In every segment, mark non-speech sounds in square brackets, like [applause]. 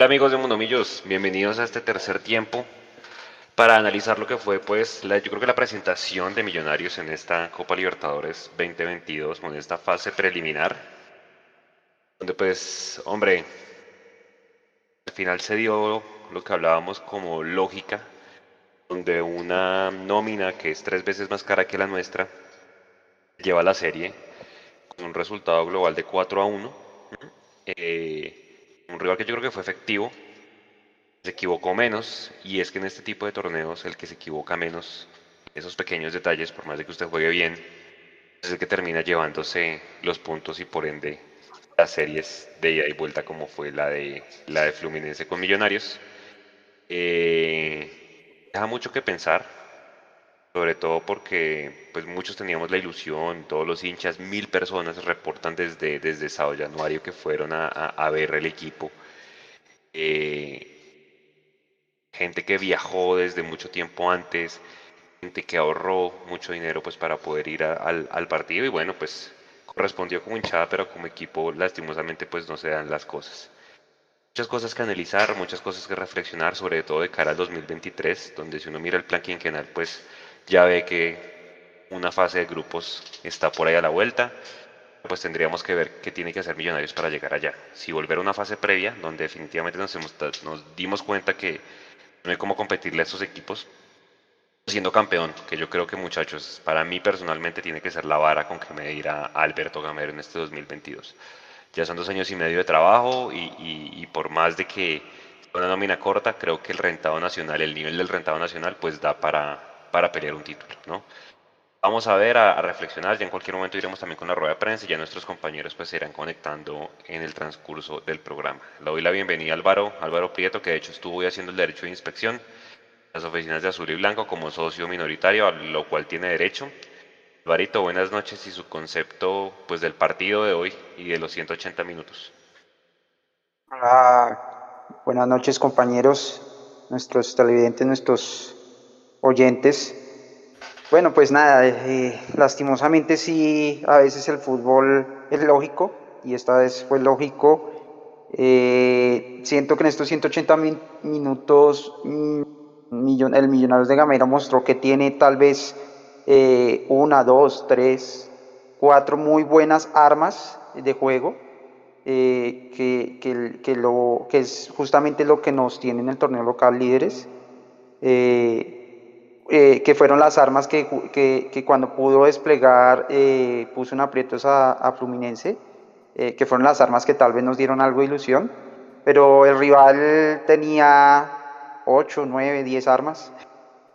Hola amigos de Mundomillos, bienvenidos a este tercer tiempo para analizar lo que fue pues la, yo creo que la presentación de Millonarios en esta Copa Libertadores 2022, en esta fase preliminar, donde pues, hombre, al final se dio lo que hablábamos como lógica, donde una nómina que es tres veces más cara que la nuestra lleva la serie con un resultado global de 4 a 1. Eh, un rival que yo creo que fue efectivo, se equivocó menos, y es que en este tipo de torneos el que se equivoca menos, esos pequeños detalles, por más de que usted juegue bien, es el que termina llevándose los puntos y por ende las series de ida y vuelta como fue la de, la de Fluminense con Millonarios. Eh, deja mucho que pensar, sobre todo porque pues muchos teníamos la ilusión, todos los hinchas, mil personas reportan desde, desde Januario que fueron a, ver el equipo. Eh, gente que viajó desde mucho tiempo antes, gente que ahorró mucho dinero pues para poder ir al, al, partido y bueno pues correspondió como hinchada pero como equipo lastimosamente pues no se dan las cosas. Muchas cosas que analizar, muchas cosas que reflexionar, sobre todo de cara al 2023, donde si uno mira el plan quinquenal pues ya ve que una fase de grupos está por ahí a la vuelta, pues tendríamos que ver qué tiene que hacer Millonarios para llegar allá. Si volver a una fase previa, donde definitivamente nos, dimos cuenta que no hay cómo competirle a estos equipos siendo campeón, que yo creo que muchachos, para mí personalmente tiene que ser la vara con que me dirá Alberto Gamero en este 2022. Ya son dos años y medio de trabajo y, y por más de que una nómina corta, creo que el rentado nacional, el nivel del rentado nacional, pues da para, para pelear un título, ¿no? Vamos a ver, a, reflexionar, ya en cualquier momento iremos también con la rueda de prensa y ya nuestros compañeros pues se irán conectando en el transcurso del programa. Le doy la bienvenida a Álvaro, Álvaro Prieto, que de hecho estuvo haciendo el derecho de inspección las oficinas de Azul y Blanco como socio minoritario, a lo cual tiene derecho. Alvarito, buenas noches y su concepto pues del partido de hoy y de los 180 minutos. Hola, buenas noches compañeros, nuestros televidentes, nuestros oyentes. Bueno, pues nada, eh, lastimosamente sí, a veces el fútbol es lógico y esta vez fue lógico. Eh, siento que en estos 180 minutos mm, el Millonarios de Gamera mostró que tiene tal vez eh, una, dos, tres, cuatro muy buenas armas de juego. que, que, lo, que es justamente lo que nos tiene en el torneo local líderes. Eh, que fueron las armas que, que, cuando pudo desplegar eh, puso un aprietos a, a Fluminense, eh, que fueron las armas que tal vez nos dieron algo de ilusión, pero el rival tenía 8, 9, 10 armas,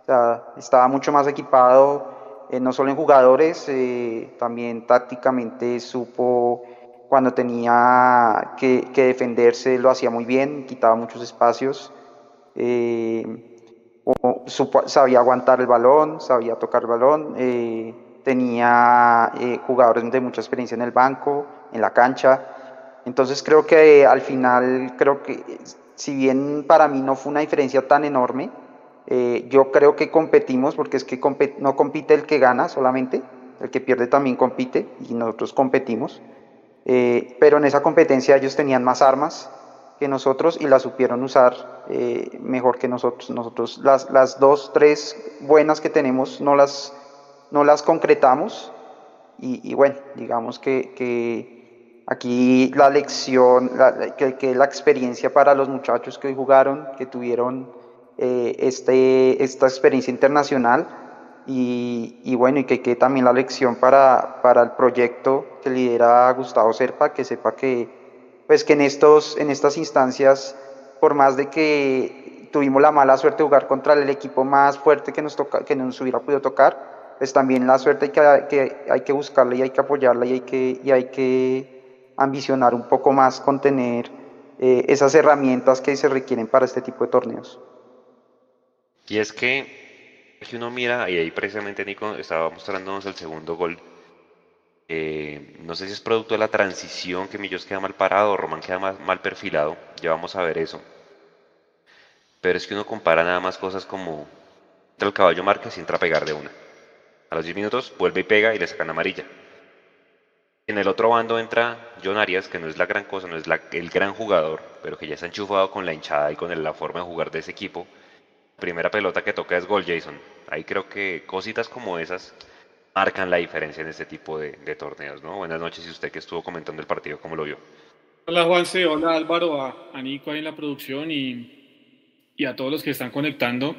o sea, estaba mucho más equipado, no solo en jugadores, también tácticamente supo cuando tenía que, que, defenderse, lo hacía muy bien, quitaba muchos espacios sabía aguantar el balón, sabía tocar el balón, eh, tenía eh, jugadores de mucha experiencia en el banco, en la cancha. Entonces creo que al final, creo que si bien para mí no fue una diferencia tan enorme, eh, yo creo que competimos, porque es que no compite el que gana solamente, el que pierde también compite y nosotros competimos. pero en esa competencia ellos tenían más armas, nosotros y la supieron usar eh, mejor que nosotros. Nosotros las, las, dos, tres buenas que tenemos no las, no las concretamos y, bueno, digamos que, que, aquí la lección, que, que, la experiencia para los muchachos que hoy jugaron, que tuvieron eh, este, esta experiencia internacional y, y bueno, y que, que también la lección para, para el proyecto que lidera Gustavo Serpa, que sepa que pues que en, estos, en estas instancias, por más de que tuvimos la mala suerte de jugar contra el equipo más fuerte que nos, toca, que nos hubiera podido tocar, pues también la suerte hay que, hay que buscarla y hay que apoyarla y hay que, y hay que ambicionar un poco más con tener eh, esas herramientas que se requieren para este tipo de torneos. Y es que, si uno mira, y ahí precisamente Nico estaba mostrándonos el segundo gol, eh, no sé si es producto de la transición que Millos queda mal parado o Román queda mal, perfilado, ya vamos a ver eso. Pero es que uno compara nada más cosas como el caballo Márquez y entra a pegar de una. A los 10 minutos vuelve y pega y le sacan amarilla. En el otro bando entra John Arias, que no es la gran cosa, no es el gran jugador, pero que ya está enchufado con la hinchada y con la forma de jugar de ese equipo. Primera pelota que toca es gol Jason. Ahí creo que cositas como esas marcan la diferencia en este tipo de, torneos, ¿no? Buenas noches y usted que estuvo comentando el partido, ¿cómo lo vio? Hola Juanse, hola Álvaro, a, Nico ahí en la producción y, y a todos los que están conectando.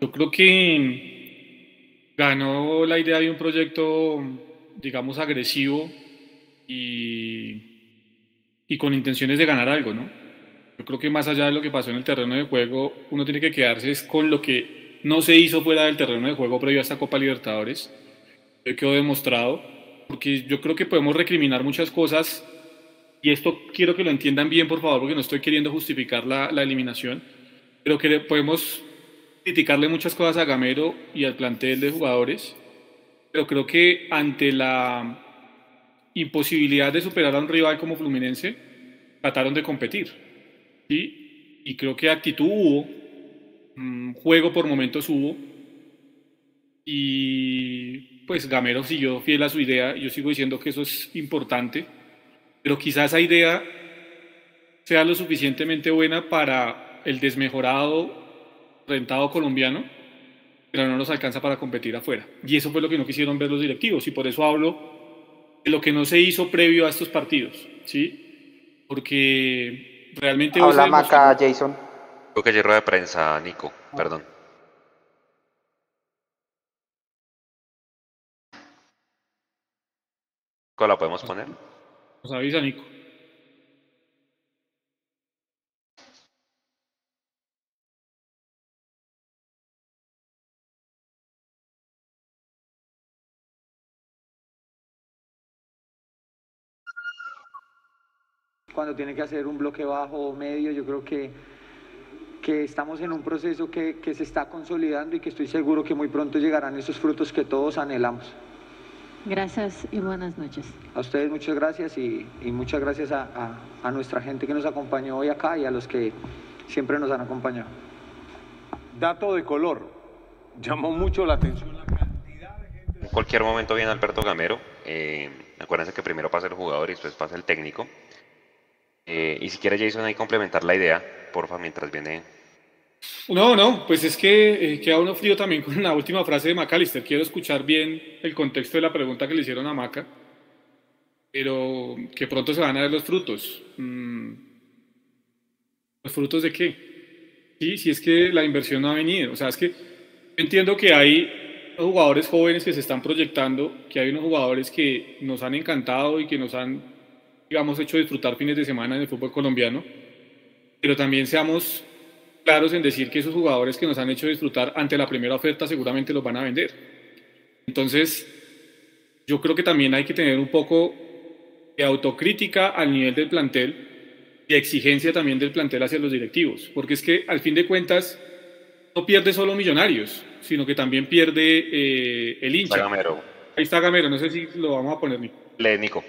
Yo creo que ganó la idea de un proyecto, digamos, agresivo y, y con intenciones de ganar algo, ¿no? Yo creo que más allá de lo que pasó en el terreno de juego, uno tiene que quedarse con lo que no se hizo fuera del terreno de juego previo a esta Copa Libertadores. Quedó demostrado, porque yo creo que podemos recriminar muchas cosas, y esto quiero que lo entiendan bien, por favor, porque no estoy queriendo justificar la, la eliminación, pero que podemos criticarle muchas cosas a Gamero y al plantel de jugadores, pero creo que ante la imposibilidad de superar a un rival como Fluminense, trataron de competir. ¿sí? Y creo que actitud hubo, mm, juego por momentos hubo, y pues Gamero siguió fiel a su idea, yo sigo diciendo que eso es importante, pero quizás esa idea sea lo suficientemente buena para el desmejorado, rentado colombiano, pero no nos alcanza para competir afuera. Y eso fue lo que no quisieron ver los directivos, y por eso hablo de lo que no se hizo previo a estos partidos, ¿sí? Porque realmente... Habla Maca, Jason. Creo que hay rueda de prensa, Nico, perdón. ¿Cómo la podemos poner? Nos avisa, Nico. cuando tiene que hacer un bloque bajo o medio. Yo creo que, que estamos en un proceso que, que, se está consolidando y que estoy seguro que muy pronto llegarán esos frutos que todos anhelamos. Gracias y buenas noches. A ustedes muchas gracias y, y muchas gracias a, a, a, nuestra gente que nos acompañó hoy acá y a los que siempre nos han acompañado. Dato de color, llamó mucho la atención la cantidad de gente. En cualquier momento viene Alberto Gamero. Eh, acuérdense que primero pasa el jugador y después pasa el técnico. Eh, y si quiere Jason ahí complementar la idea, porfa, mientras viene. No, no, pues es que eh, queda uno frío también con la última frase de McAllister. Quiero escuchar bien el contexto de la pregunta que le hicieron a Maca, pero que pronto se van a ver los frutos. Mm, ¿Los frutos de qué? Sí, si es que la inversión no ha venido. O sea, es que entiendo que hay jugadores jóvenes que se están proyectando, que hay unos jugadores que nos han encantado y que nos han digamos, hecho disfrutar fines de semana en el fútbol colombiano, pero también seamos claros en decir que esos jugadores que nos han hecho disfrutar ante la primera oferta seguramente los van a vender. Entonces, yo creo que también hay que tener un poco de autocrítica al nivel del plantel y exigencia también del plantel hacia los directivos, porque es que al fin de cuentas no pierde solo Millonarios, sino que también pierde eh, el hincha. Gamero. Ahí está Gamero, no sé si lo vamos a poner, Nico. Le, Nico.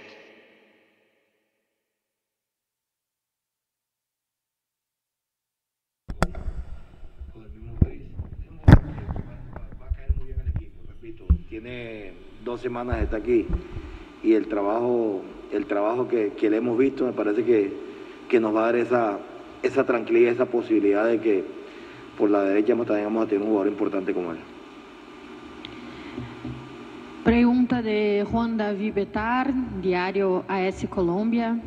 Tiene dos semanas está aquí y el trabajo, el trabajo que, le hemos visto me parece que, que, nos va a dar esa, esa tranquilidad, esa posibilidad de que por la derecha también vamos a tener un jugador importante como él. Pregunta de Juan David Betar, diario AS Colômbia.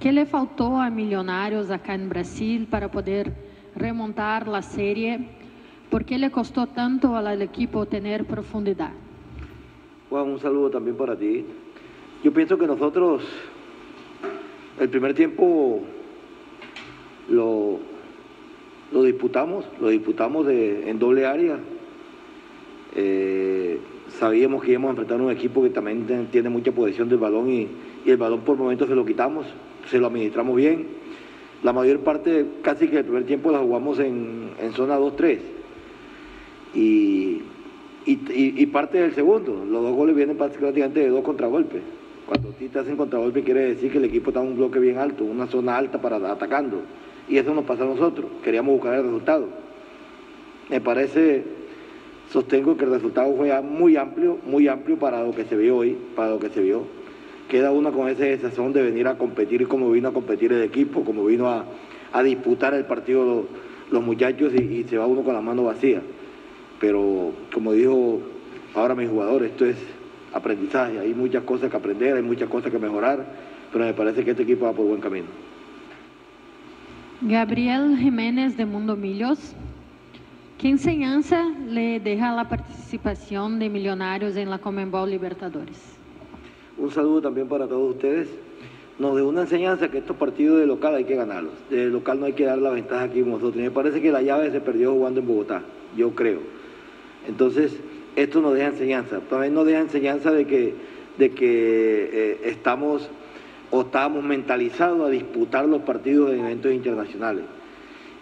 ¿Qué le faltó a Millonarios acá en Brasil para poder remontar la serie? ¿Por qué le costó tanto al equipo tener profundidad? Juan, un saludo también para ti. Yo pienso que nosotros el primer tiempo lo, lo disputamos, lo disputamos en doble área. Eh, sabíamos que íbamos a enfrentar a un equipo que también tiene mucha posesión del balón y, el balón por momentos se lo quitamos, se lo administramos bien. La mayor parte, casi que el primer tiempo la jugamos en, en zona 2-3. Y y, parte del segundo. Los dos goles vienen prácticamente de dos contragolpes. Cuando ti te hacen contragolpe quiere decir que el equipo está en un bloque bien alto, una zona alta para atacando. Y eso nos pasa a nosotros. Queríamos buscar el resultado. Me parece, sostengo que el resultado fue muy amplio, muy amplio para lo que se vio hoy, para lo que se vio. queda uno con esa sensación de venir a competir como vino a competir el equipo, como vino a, disputar el partido los, muchachos y, se va uno con la mano vacía. Pero como dijo ahora mi jugador, esto es aprendizaje, hay muchas cosas que aprender, hay muchas cosas que mejorar, pero me parece que este equipo va por buen camino. Gabriel Jiménez de Mundo Millos. ¿Qué enseñanza le deja la participación de Millonarios en la Comembol Libertadores? Un saludo también para todos ustedes. Nos dejó una enseñanza que estos partidos de local hay que ganarlos. De local no hay que dar la ventaja aquí nosotros. Me parece que la llave se perdió jugando en Bogotá, yo creo. Entonces, esto nos deja enseñanza. También nos deja enseñanza de que, de que eh, estamos o estábamos mentalizados a disputar los partidos en eventos internacionales.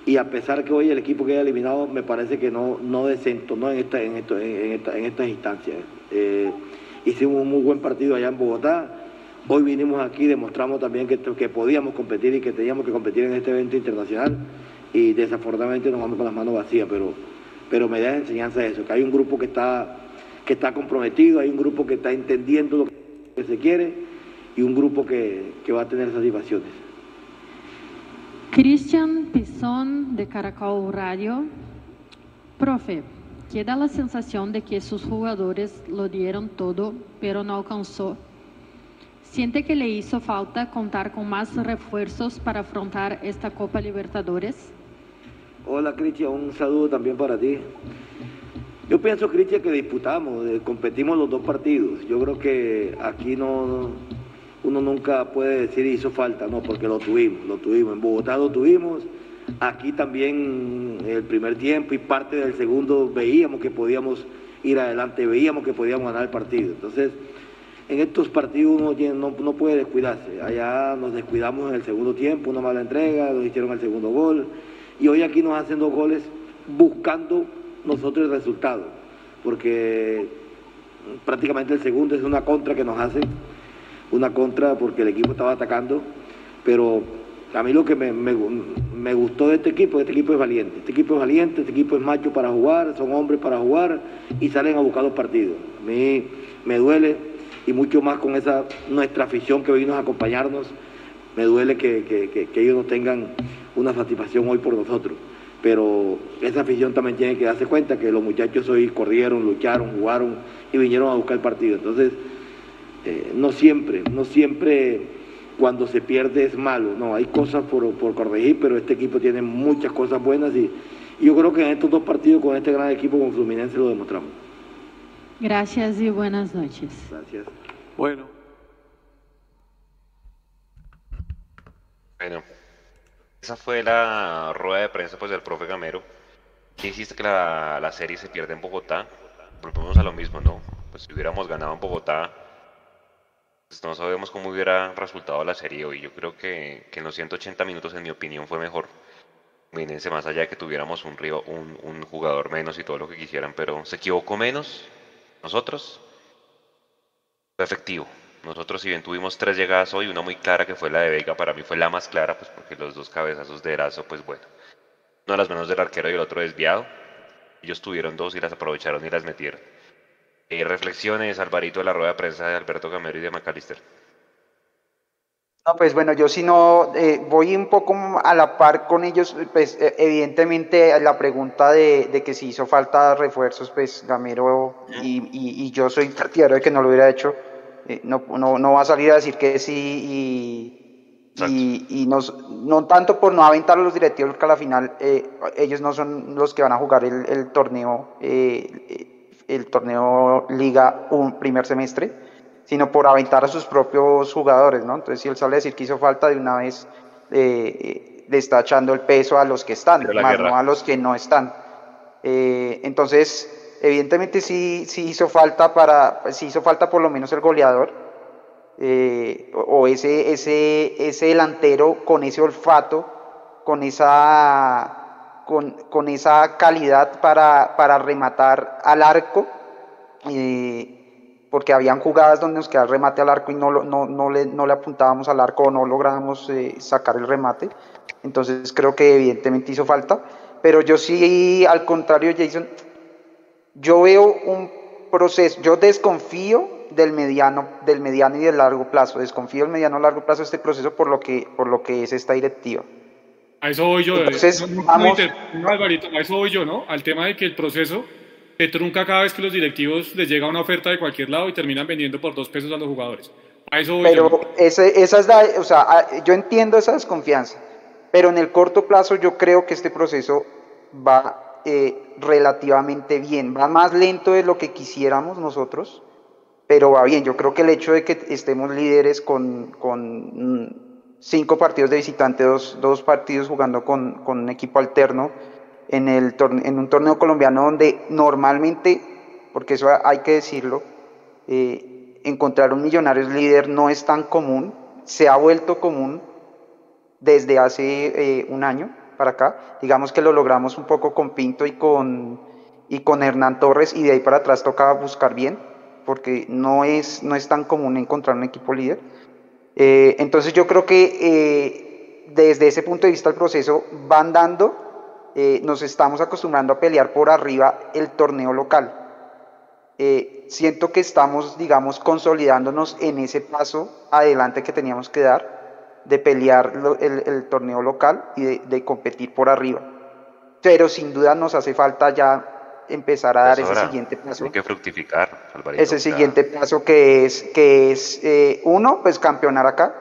Y a pesar que hoy el equipo queda eliminado, me parece que no, no desentonó en, en, esto, en, esta, en estas instancias. Eh, hicimos un muy buen partido allá en Bogotá. Hoy vinimos aquí, demostramos también que, que podíamos competir y que teníamos que competir en este evento internacional y desafortunadamente nos vamos con las manos vacías, pero, pero me da enseñanza eso, que hay un grupo que está, que está comprometido, hay un grupo que está entendiendo lo que se quiere y un grupo que, que va a tener satisfacciones. Cristian Pizón de Caracol Radio. Profe, que da la sensación de que sus jugadores lo dieron todo, pero no alcanzó. ¿Siente que le hizo falta contar con más refuerzos para afrontar esta Copa Libertadores? Hola Cristian, un saludo también para ti. Yo pienso, Cristian, que disputamos, eh, competimos los dos partidos. Yo creo que aquí no, uno nunca puede decir hizo falta, no, porque lo tuvimos, lo tuvimos. En Bogotá lo tuvimos, Aquí también el primer tiempo y parte del segundo veíamos que podíamos ir adelante, veíamos que podíamos ganar el partido. Entonces, en estos partidos uno no, puede descuidarse. Allá nos descuidamos en el segundo tiempo, una mala entrega, nos hicieron el segundo gol. Y hoy aquí nos hacen dos goles buscando nosotros el resultado. Porque prácticamente el segundo es una contra que nos hacen, una contra porque el equipo estaba atacando, pero a mí lo que me, gustó de este equipo, este equipo es valiente. Este equipo es valiente, este equipo es macho para jugar, son hombres para jugar y salen a buscar los partidos. A mí me duele y mucho más con esa nuestra afición que vino a acompañarnos. Me duele que, ellos no tengan una satisfacción hoy por nosotros. Pero esa afición también tiene que darse cuenta que los muchachos hoy corrieron, lucharon, jugaron y vinieron a buscar el partido. Entonces, eh, no siempre, no siempre cuando se pierde es malo. No, hay cosas por, corregir, pero este equipo tiene muchas cosas buenas y, yo creo que en estos dos partidos con este gran equipo con Fluminense lo demostramos. Gracias y buenas noches. Gracias. Bueno. Bueno, esa fue la rueda de prensa pues del profe Gamero. ¿Qué hiciste que la, la serie se pierda en Bogotá? Volvemos a lo mismo, ¿no? Pues si hubiéramos ganado en Bogotá, pues, no sabemos cómo hubiera resultado la serie hoy. Yo creo que, en los 180 minutos, en mi opinión, fue mejor. Mírense, más allá de que tuviéramos un, río, un, jugador menos y todo lo que quisieran, pero se equivocó menos nosotros. Fue efectivo. Nosotros, si bien tuvimos tres llegadas hoy, una muy clara que fue la de Vega, para mí fue la más clara, pues porque los dos cabezazos de Erazo, pues bueno, una de las menos del arquero y el otro desviado. Ellos tuvieron dos y las aprovecharon y las metieron. Eh, reflexiones, Alvarito, de la rueda de prensa de Alberto Gamero y de Macalister. No, pues bueno, yo si no eh, voy un poco a la par con ellos, pues eh, evidentemente la pregunta de, que si hizo falta refuerzos, pues Gamero y, yo soy partidario de que no lo hubiera hecho, no, no, va a salir a decir que sí y, y, no tanto por no aventar a los directivos, porque a la final ellos no son los que van a jugar el, el torneo el torneo Liga un primer semestre, sino por aventar a sus propios jugadores, ¿no? Entonces, si él sale a decir que hizo falta, de una vez eh, le está echando el peso a los que están, más no a los que no están. Eh, entonces, evidentemente sí, sí hizo falta para, sí hizo falta por lo menos el goleador, eh, o ese, ese, ese delantero con ese olfato, con esa con, con esa calidad para, para, rematar al arco, porque habían jugadas donde nos quedaba el remate al arco y no, no, no, le, no le apuntábamos al arco o no lográbamos eh, sacar el remate. Entonces creo que evidentemente hizo falta. Pero yo sí, al contrario, Jason, yo veo un proceso, yo desconfío del mediano, del mediano y del largo plazo. Desconfío del mediano y largo plazo de este proceso por lo que, por lo que es esta directiva. A eso voy yo. Entonces, no, vamos... Alvarito, a eso voy yo, ¿no? Al tema de que el proceso se trunca cada vez que los directivos les llega una oferta de cualquier lado y terminan vendiendo por dos pesos a los jugadores. A eso voy pero yo. Ese, esa es la, o sea, yo entiendo esa desconfianza, pero en el corto plazo yo creo que este proceso va eh, relativamente bien, va más lento de lo que quisiéramos nosotros, pero va bien. Yo creo que el hecho de que estemos líderes con, con cinco partidos de visitante, dos, dos partidos jugando con, con, un equipo alterno, en, el en un torneo colombiano donde normalmente, porque eso hay que decirlo, eh, encontrar un Millonarios líder no es tan común, se ha vuelto común desde hace eh, un año para acá. Digamos que lo logramos un poco con Pinto y con, y con Hernán Torres y de ahí para atrás tocaba buscar bien porque no es, no es tan común encontrar un equipo líder. Eh, entonces yo creo que eh, desde ese punto de vista el proceso va andando, eh, nos estamos acostumbrando a pelear por arriba el torneo local. siento que estamos, digamos, consolidándonos en ese paso adelante que teníamos que dar de pelear el, el torneo local y de, de competir por arriba. Pero sin duda nos hace falta ya empezar a dar ese siguiente paso. Hay que fructificar, Alvarito, Ese siguiente paso que es, que es eh, uno, pues campeonar acá,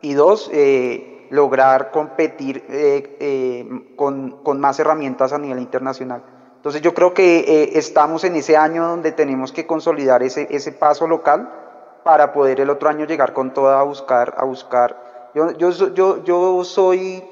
y dos, eh, lograr competir eh, con, con, más herramientas a nivel internacional. Entonces yo creo que estamos en ese año donde tenemos que consolidar ese, ese paso local para poder el otro año llegar con toda a buscar, a buscar. Yo, yo, yo, soy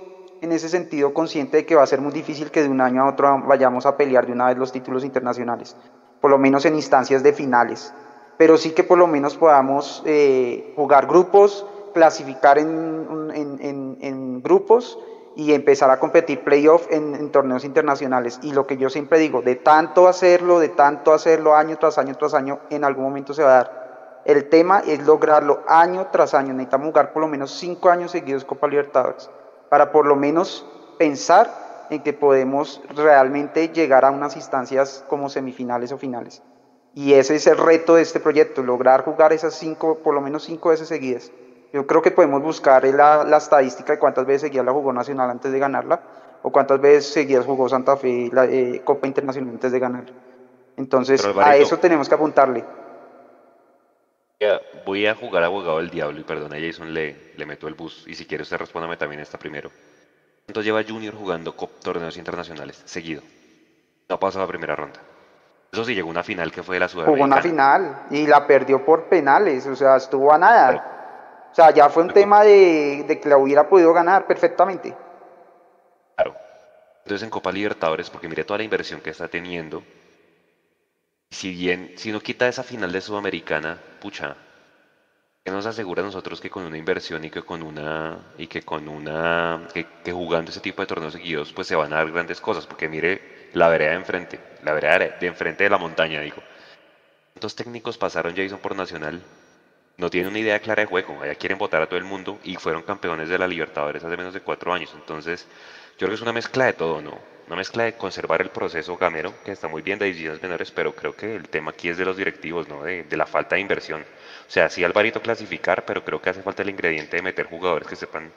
en ese sentido consciente de que va a ser muy difícil que de un año a otro vayamos a pelear de una vez los títulos internacionales, por lo menos en instancias de finales, pero sí que por lo menos podamos eh, jugar grupos, clasificar en, en, grupos y empezar a competir playoff en torneos internacionales. Y lo que yo siempre digo, de tanto hacerlo, de tanto hacerlo año tras año tras año, en algún momento se va a dar. El tema es lograrlo año tras año. Necesitamos jugar por lo menos cinco años seguidos Copa Libertadores para por lo menos pensar en que podemos realmente llegar a unas instancias como semifinales o finales. Y ese es el reto de este proyecto, lograr jugar esas cinco, por lo menos cinco veces seguidas. Yo creo que podemos buscar la, la estadística de cuántas veces seguidas la jugó Nacional antes de ganarla, o cuántas veces seguidas jugó Santa Fe la eh, Copa Internacional antes de ganar. Entonces, a eso tenemos que apuntarle. Voy a jugar abogado del diablo y perdona Jason, le, le meto el bus. Y si quiere usted respóndame también esta primero. ¿Cuánto lleva Junior jugando torneos internacionales seguido? No ha pasado la primera ronda. Eso sí, llegó una final que fue de la Sudamericana. Jugó una final y la perdió por penales, o sea, estuvo a nada. O sea, ya fue un tema de, de que la hubiera podido ganar perfectamente. Claro. Entonces en Copa Libertadores, porque mire toda la inversión que está teniendo, si bien, si no quita esa final de Sudamericana, pucha, ¿qué nos asegura a nosotros que con una inversión y que con una, y que con una, que, jugando ese tipo de torneos seguidos, pues se van a dar grandes cosas? Porque mire la vereda de enfrente, la vereda de enfrente de la montaña, digo. ¿Cuántos técnicos pasaron Jason por Nacional? No tienen una idea clara de juego, allá quieren votar a todo el mundo y fueron campeones de la Libertadores hace menos de cuatro años. Entonces, yo creo que es una mezcla de todo, ¿no? Una mezcla de conservar el proceso gamero, que está muy bien de divisiones menores, pero creo que el tema aquí es de los directivos, ¿no? De, la falta de inversión. O sea, sí Alvarito clasificar, pero creo que hace falta el ingrediente de meter jugadores que sepan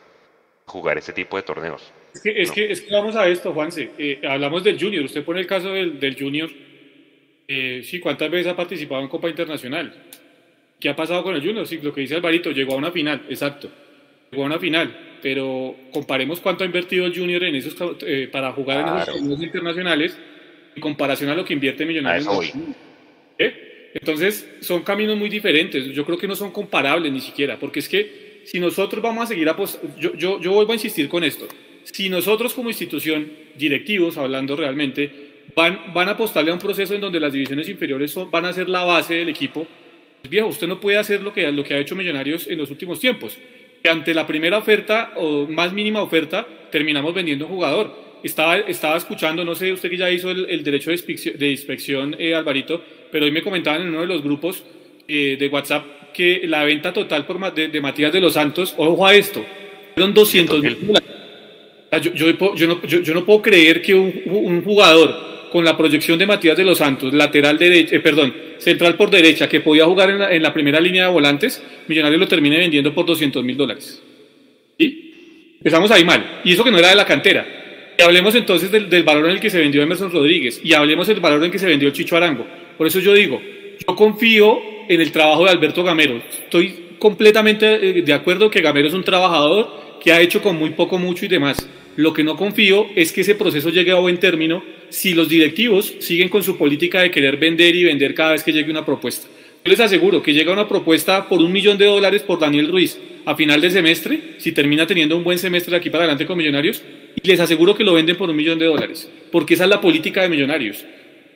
jugar este tipo de torneos. Es que, es, que, es que, vamos a esto, Juanse. Eh, hablamos del Junior. Usted pone el caso del, del Junior. Eh, sí, ¿cuántas veces ha participado en Copa Internacional? ¿Qué ha pasado con el Junior? Sí, lo que dice Alvarito, llegó a una final, exacto. Llegó a una final pero comparemos cuánto ha invertido el Junior en esos, eh, para jugar en esos torneos internacionales en comparación a lo que invierte Millonarios. ¿Eh? Entonces, son caminos muy diferentes. Yo creo que no son comparables ni siquiera, porque es que si nosotros vamos a seguir apostando, yo, yo, yo vuelvo a insistir con esto, si nosotros como institución, directivos, hablando realmente, van, van a apostarle a un proceso en donde las divisiones inferiores son, van a ser la base del equipo, pues viejo, usted no puede hacer lo que, lo que ha hecho Millonarios en los últimos tiempos ante la primera oferta o más mínima oferta terminamos vendiendo un jugador. Estaba, estaba escuchando, no sé, usted que ya hizo el, derecho de inspección, de inspección eh, Alvarito, pero hoy me comentaban en uno de los grupos eh, de WhatsApp que la venta total por, de, Matías de los Santos, ojo a esto, fueron 200 mil yo, yo, yo, no, yo, no puedo creer que un, un jugador con la proyección de Matías de los Santos, lateral eh, perdón, central por derecha, que podía jugar en la, en la, primera línea de volantes, Millonarios lo termine vendiendo por 200 mil dólares. ¿Sí? Empezamos ahí mal. Y eso que no era de la cantera. Y hablemos entonces del, del, valor en el que se vendió Emerson Rodríguez y hablemos del valor en el que se vendió Chicho Arango. Por eso yo digo, yo confío en el trabajo de Alberto Gamero. Estoy completamente eh, de acuerdo que Gamero es un trabajador que ha hecho con muy poco, mucho y demás. Lo que no confío es que ese proceso llegue a buen término si los directivos siguen con su política de querer vender y vender cada vez que llegue una propuesta. Yo les aseguro que llega una propuesta por un millón de dólares por Daniel Ruiz a final de semestre, si termina teniendo un buen semestre de aquí para adelante con Millonarios, y les aseguro que lo venden por un millón de dólares, porque esa es la política de Millonarios.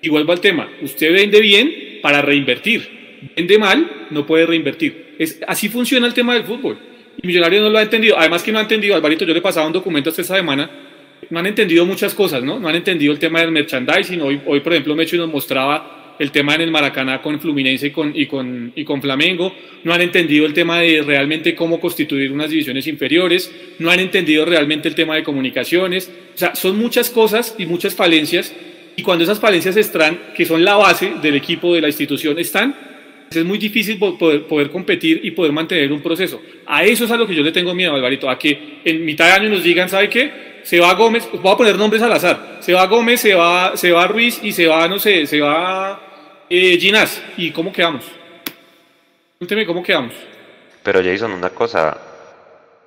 Y vuelvo al tema, usted vende bien para reinvertir, vende mal, no puede reinvertir. Es, así funciona el tema del fútbol. Y Millonarios no lo ha entendido. Además que no ha entendido, Alvarito, yo le pasaba un documento esta semana, no han entendido muchas cosas, ¿no? No han entendido el tema del merchandising. Hoy, hoy por ejemplo, Mecho nos mostraba el tema en el Maracaná con Fluminense y con, y, con, y con Flamengo. No han entendido el tema de realmente cómo constituir unas divisiones inferiores. No han entendido realmente el tema de comunicaciones. O sea, son muchas cosas y muchas falencias. Y cuando esas falencias están, que son la base del equipo, de la institución, están, es muy difícil poder, competir y poder mantener un proceso. A eso es a lo que yo le tengo miedo, Alvarito, a que en mitad de año nos digan, ¿sabe qué? Se va Gómez, voy a poner nombres al azar, se va Gómez, se va, se va Ruiz y se va, no sé, se va eh, Ginás. ¿Y cómo quedamos? Cuénteme cómo quedamos. Pero Jason, una cosa,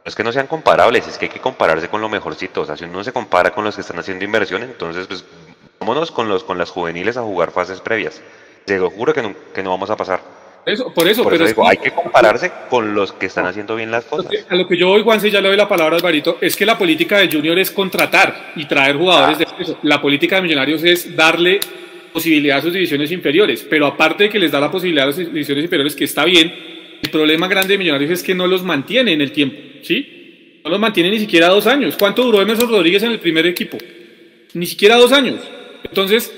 no es que no sean comparables, es que hay que compararse con lo mejorcito. O sea, si uno se compara con los que están haciendo inversión, entonces, pues, vámonos con, los, con las juveniles a jugar fases previas. Te lo juro que no, que no vamos a pasar. Eso, por eso, por pero eso digo, hay que compararse con los que están haciendo bien las cosas. A lo que yo voy, Juanse, ya le doy la palabra a Alvarito, es que la política del Junior es contratar y traer jugadores ah. de eso. La política de Millonarios es darle posibilidad a sus divisiones inferiores, pero aparte de que les da la posibilidad a sus divisiones inferiores, que está bien, el problema grande de Millonarios es que no los mantiene en el tiempo, ¿sí? No los mantiene ni siquiera dos años. ¿Cuánto duró Emerson Rodríguez en el primer equipo? Ni siquiera dos años. Entonces,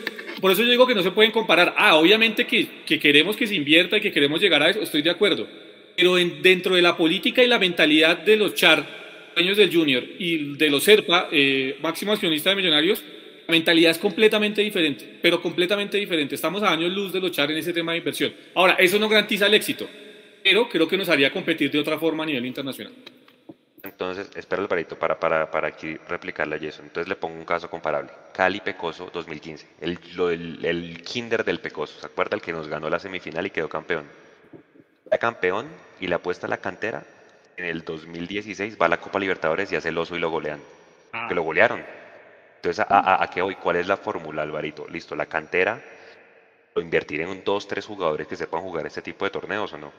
por eso yo digo que no se pueden comparar. Ah, obviamente que, que queremos que se invierta y que queremos llegar a eso, estoy de acuerdo. Pero en, dentro de la política y la mentalidad de los Char, dueños del Junior, y de los Serpa, eh, máximo accionista de Millonarios, la mentalidad es completamente diferente, pero completamente diferente. Estamos a años luz de los Char en ese tema de inversión. Ahora, eso no garantiza el éxito, pero creo que nos haría competir de otra forma a nivel internacional. Entonces, espera Alvarito para, para, para aquí replicarle a Jason. Entonces le pongo un caso comparable. Cali Pecoso 2015. El, lo, el, el kinder del Pecoso. ¿Se acuerda el que nos ganó la semifinal y quedó campeón? Era campeón y le apuesta a la cantera. En el 2016 va a la Copa Libertadores y hace el oso y lo golean. Ah. Que lo golearon. Entonces, ¿a, a, a qué hoy? ¿Cuál es la fórmula, Alvarito? Listo, la cantera, o invertir en un, dos, tres jugadores que sepan jugar este tipo de torneos o no.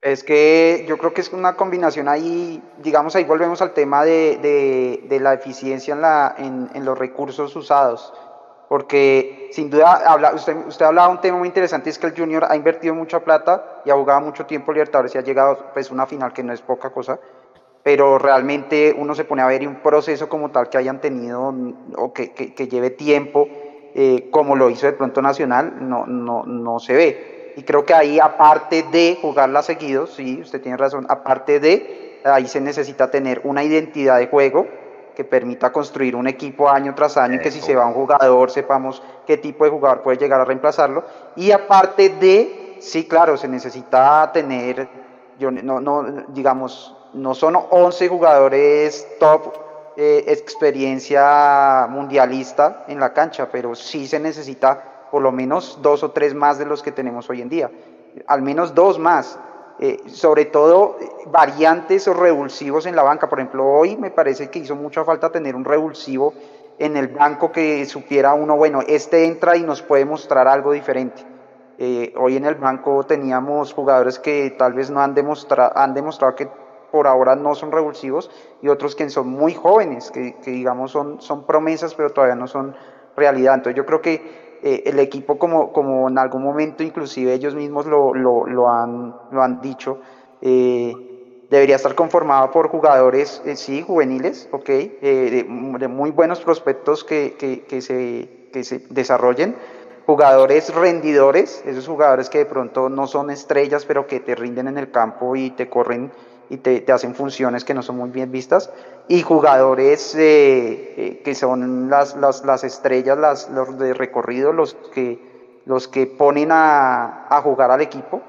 Es que yo creo que es una combinación ahí, digamos, ahí volvemos al tema de, la eficiencia en, la, los recursos usados, porque sin duda, usted, usted hablaba de un tema muy interesante, es que el Junior ha invertido mucha plata y ha jugado mucho tiempo Libertadores y ha llegado pues una final que no es poca cosa, pero realmente uno se pone a ver un proceso como tal que hayan tenido o que lleve tiempo, eh, como lo hizo de pronto Nacional, no, no, no se ve. Y creo que ahí, aparte de jugarla seguidos, sí, usted tiene razón, aparte de, ahí se necesita tener una identidad de juego que permita construir un equipo año tras año y que si se va un jugador sepamos qué tipo de jugador puede llegar a reemplazarlo. Y aparte de, sí, claro, se necesita tener, yo no, no digamos, no son 11 jugadores top eh, experiencia mundialista en la cancha, pero sí se necesita por lo menos dos o tres más de los que tenemos hoy en día, al menos dos más. Eh, sobre todo eh, variantes o revulsivos en la banca. Por ejemplo, hoy me parece que hizo mucha falta tener un revulsivo en el banco que supiera uno, bueno, este entra y nos puede mostrar algo diferente. Eh, hoy en el banco teníamos jugadores que tal vez no han, demostra han demostrado que por ahora no son revulsivos y otros que son muy jóvenes, que, que digamos son, son promesas pero todavía no son realidad. Entonces yo creo que eh, el equipo, como, como en algún momento inclusive ellos mismos lo, lo, han, lo han dicho, eh, debería estar conformado por jugadores, eh, sí, juveniles, ok, eh, de, de, muy buenos prospectos que, que, que, se, que se desarrollen, jugadores rendidores, esos jugadores que de pronto no son estrellas, pero que te rinden en el campo y te corren y te, hacen funciones que no son muy bien vistas, y jugadores eh, eh, que son las, las, las estrellas, las, los de recorrido, los que, los que ponen a, a, jugar al equipo,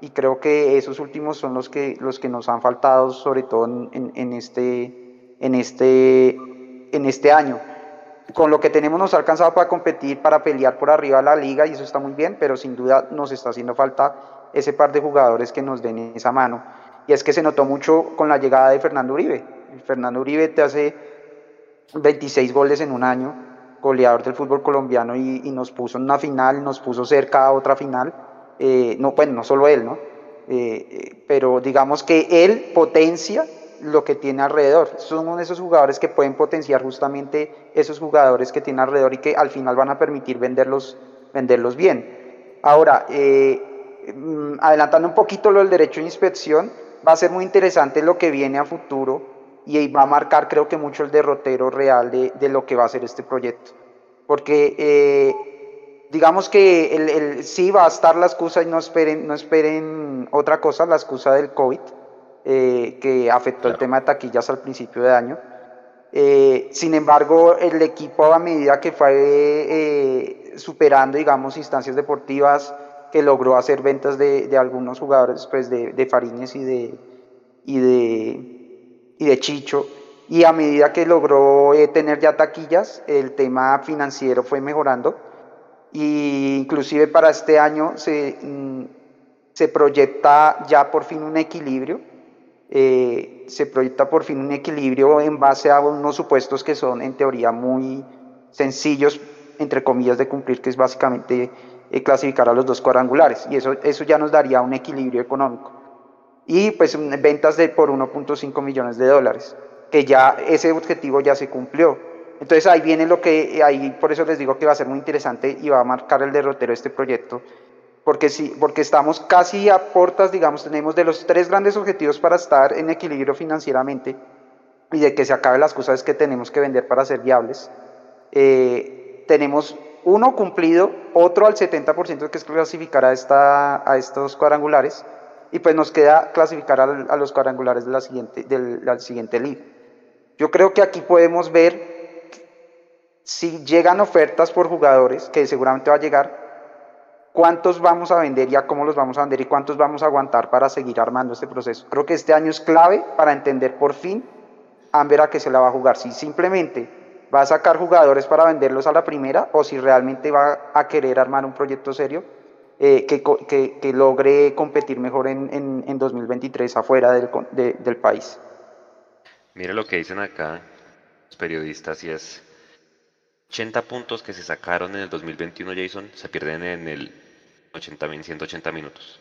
y creo que esos últimos son los que, los que nos han faltado, sobre todo en, en, este, en, este, en este año. Con lo que tenemos nos ha alcanzado para competir, para pelear por arriba de la liga, y eso está muy bien, pero sin duda nos está haciendo falta ese par de jugadores que nos den esa mano y es que se notó mucho con la llegada de Fernando Uribe. Fernando Uribe te hace 26 goles en un año, goleador del fútbol colombiano y, y nos puso en una final, nos puso cerca a otra final. Eh, no, bueno, no solo él, ¿no? Eh, pero digamos que él potencia lo que tiene alrededor. Son esos jugadores que pueden potenciar justamente esos jugadores que tiene alrededor y que al final van a permitir venderlos, venderlos bien. Ahora, eh, adelantando un poquito lo del derecho de inspección, va a ser muy interesante lo que viene a futuro y va a marcar creo que mucho el derrotero real de, de lo que va a ser este proyecto. Porque eh, digamos que el, el, sí va a estar la excusa y no esperen, no esperen otra cosa, la excusa del COVID, eh, que afectó claro. el tema de taquillas al principio de año. Eh, sin embargo, el equipo a medida que fue superando, digamos, instancias deportivas, que logró hacer ventas de, algunos jugadores pues de, de y de, y, de, y de Chicho. Y a medida que logró eh, tener ya taquillas, el tema financiero fue mejorando. Y inclusive para este año se, mm, se proyecta ya por fin un equilibrio. Eh, se proyecta por fin un equilibrio en base a unos supuestos que son en teoría muy sencillos, entre comillas, de cumplir, que es básicamente eh, clasificar a los dos cuadrangulares y eso, eso ya nos daría un equilibrio económico. Y pues ventas de por 1.5 millones de dólares, que ya ese objetivo ya se cumplió. Entonces ahí viene lo que, ahí por eso les digo que va a ser muy interesante y va a marcar el derrotero de este proyecto, porque, sí, porque estamos casi a portas, digamos, tenemos de los tres grandes objetivos para estar en equilibrio financieramente y de que se acaben las cosas que tenemos que vender para ser viables. Eh, tenemos uno cumplido, otro al 70% que es clasificar a, esta, a estos cuadrangulares, y pues nos queda clasificar a, los cuadrangulares de la siguiente, de la siguiente liga. Yo creo que aquí podemos ver si llegan ofertas por jugadores, que seguramente va a llegar, cuántos vamos a vender y a cómo los vamos a vender y cuántos vamos a aguantar para seguir armando este proceso. Creo que este año es clave para entender por fin Amber a qué se la va a jugar. Si simplemente va a sacar jugadores para venderlos a la primera o si realmente va a querer armar un proyecto serio eh, que, logre competir mejor en, en, en 2023 afuera del, de, del, país. Mira lo que dicen acá los periodistas y es 80 puntos que se sacaron en el 2021, Jason, se pierden en el 80, 180 minutos.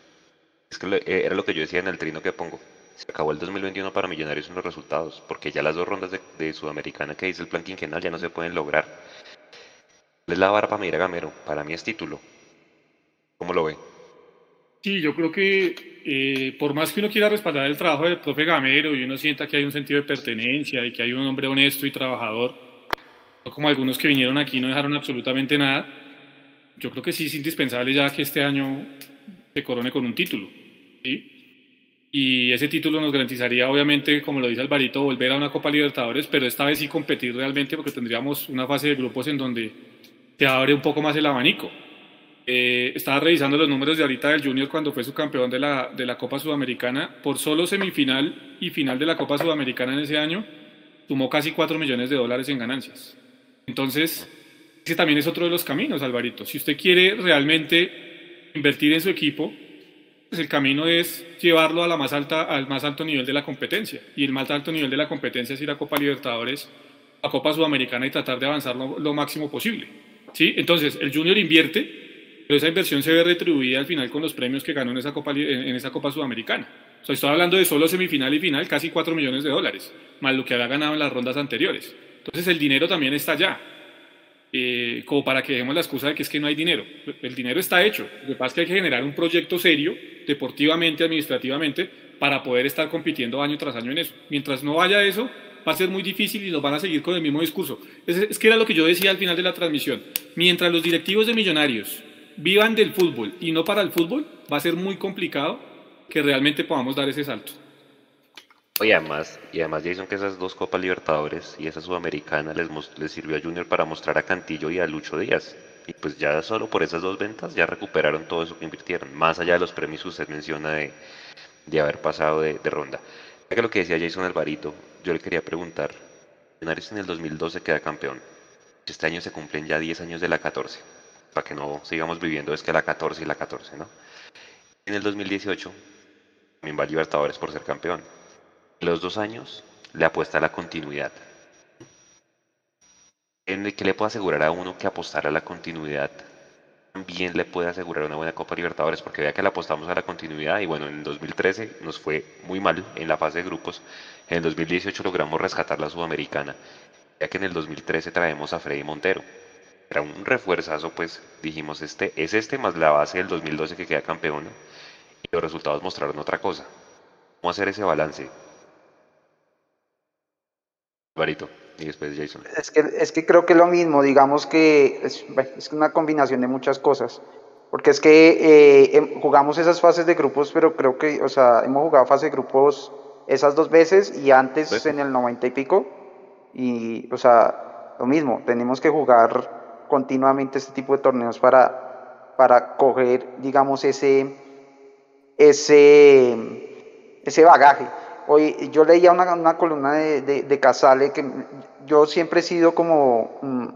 Es que eh, era lo que yo decía en el trino que pongo. Se acabó el 2021 para Millonarios en los resultados, porque ya las dos rondas de, de Sudamericana que dice el plan quinquenal ya no se pueden lograr. Es la vara para Mira Gamero, para mí es título. ¿Cómo lo ve? Sí, yo creo que eh, por más que uno quiera respaldar el trabajo del profe Gamero y uno sienta que hay un sentido de pertenencia y que hay un hombre honesto y trabajador, como algunos que vinieron aquí no dejaron absolutamente nada, yo creo que sí es indispensable ya que este año se corone con un título. ¿sí? Y ese título nos garantizaría, obviamente, como lo dice Alvarito, volver a una Copa Libertadores, pero esta vez sí competir realmente porque tendríamos una fase de grupos en donde te abre un poco más el abanico. Eh, estaba revisando los números de ahorita del Junior cuando fue su campeón de la, de la Copa Sudamericana. Por solo semifinal y final de la Copa Sudamericana en ese año, sumó casi 4 millones de dólares en ganancias. Entonces, ese también es otro de los caminos, Alvarito. Si usted quiere realmente invertir en su equipo, pues el camino es llevarlo a más alta, al más alto nivel de la competencia. Y el más alto nivel de la competencia es ir a Copa Libertadores, a Copa Sudamericana y tratar de avanzar lo, lo máximo posible. ¿sí? Entonces, el Junior invierte, pero esa inversión se ve retribuida al final con los premios que ganó en esa Copa, en esa Copa Sudamericana. O sea, estoy hablando de solo semifinal y final, casi 4 millones de dólares, más lo que había ganado en las rondas anteriores. Entonces, el dinero también está allá. Eh, como para que dejemos la excusa de que es que no hay dinero. El dinero está hecho. Lo que pasa es que hay que generar un proyecto serio, deportivamente, administrativamente, para poder estar compitiendo año tras año en eso. Mientras no haya eso, va a ser muy difícil y nos van a seguir con el mismo discurso. Es, es que era lo que yo decía al final de la transmisión. Mientras los directivos de Millonarios vivan del fútbol y no para el fútbol, va a ser muy complicado que realmente podamos dar ese salto. Y además, y además Jason que esas dos Copas Libertadores y esa Sudamericana les, les sirvió a Junior para mostrar a Cantillo y a Lucho Díaz. Y pues ya solo por esas dos ventas ya recuperaron todo eso que invirtieron, más allá de los premios que usted menciona de, de haber pasado de, ronda. Ya que lo que decía Jason Alvarito, yo le quería preguntar, Millonarios en el 2012 queda campeón. Este año se cumplen ya 10 años de la 14, para que no sigamos viviendo es que la 14 y la 14, ¿no? En el 2018 también va a Libertadores por ser campeón los dos años le apuesta a la continuidad. En el que le puede asegurar a uno que apostar a la continuidad también le puede asegurar una buena Copa Libertadores, porque vea que le apostamos a la continuidad y bueno, en el 2013 nos fue muy mal en la fase de grupos, en el 2018 logramos rescatar la Sudamericana, ya que en el 2013 traemos a Freddy Montero. Era un refuerzazo, pues dijimos, este es este más la base del 2012 que queda campeón y los resultados mostraron otra cosa. ¿Cómo hacer ese balance? Y después Jason. Es que, es que creo que es lo mismo, digamos que es, es una combinación de muchas cosas. Porque es que eh, em, jugamos esas fases de grupos, pero creo que, o sea, hemos jugado fase de grupos esas dos veces y antes en el 90 y pico. Y, o sea, lo mismo, tenemos que jugar continuamente este tipo de torneos para, para coger, digamos, ese, ese, ese bagaje. Hoy yo leía una, una columna de, de, Casale que yo siempre he sido como, mm,